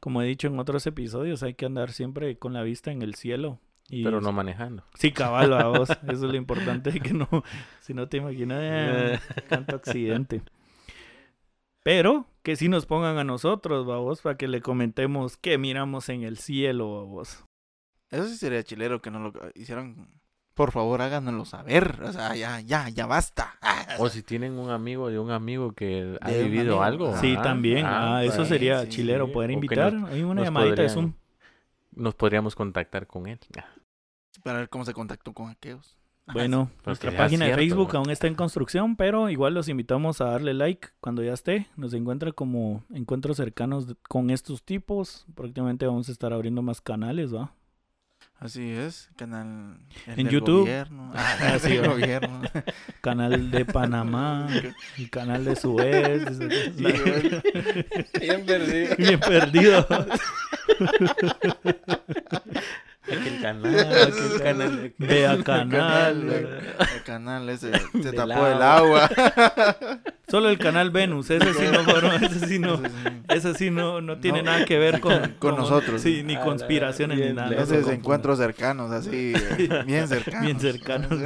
como he dicho en otros episodios, hay que andar siempre con la vista en el cielo. Y, pero no manejando. Sí, cabal, a vos. <laughs> Eso es lo importante, que no, si no te imaginas, <laughs> eh, tanto accidente. Pero que sí nos pongan a nosotros, vamos, para que le comentemos qué miramos en el cielo, vamos. Eso sí sería chilero que no lo hicieran. Por favor, háganoslo saber. O sea, ya, ya, ya basta. O si tienen un amigo de un amigo que ha vivido algo. Sí, también. Ah, ah eso pues, sería chilero, poder invitar. Hay una llamadita de Zoom. Nos podríamos contactar con él. Para ver cómo se contactó con aquellos. Bueno, nuestra página de Facebook aún está en construcción, pero igual los invitamos a darle like cuando ya esté. Nos encuentra como encuentros cercanos con estos tipos. Próximamente vamos a estar abriendo más canales, ¿va? Así es, canal el En del YouTube. Gobierno. Ah, del gobierno. <laughs> Canal de Panamá, <laughs> el canal de Suez. Bien perdido. Bien perdido. <laughs> <laughs> Aquel canal, aquel canal. Vea El canal. el canal ese <laughs> se Del tapó el agua. <laughs> Solo el canal Venus, ese sí no, fueron- ese sí no, Ese sí. no, no tiene No, nada que ver con, con nosotros. Sí, ni conspiraciones ni nada. Esos encuentros cercanos, así, bien cercanos. Bien cercanos.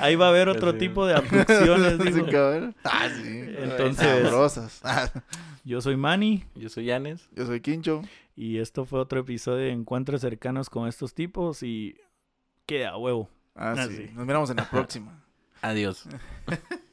Ahí va a haber otro sí. tipo de abducciones, digo. cabrón. Ah, sí. Entonces- Sabrosas. Yo soy Manny Yo soy Yanes. Yo soy Quincho. Y esto fue otro episodio de Encuentros cercanos con estos tipos y queda huevo. Ah, Ah, sí. Nos miramos en la próxima. <laughs> Adiós. <laughs>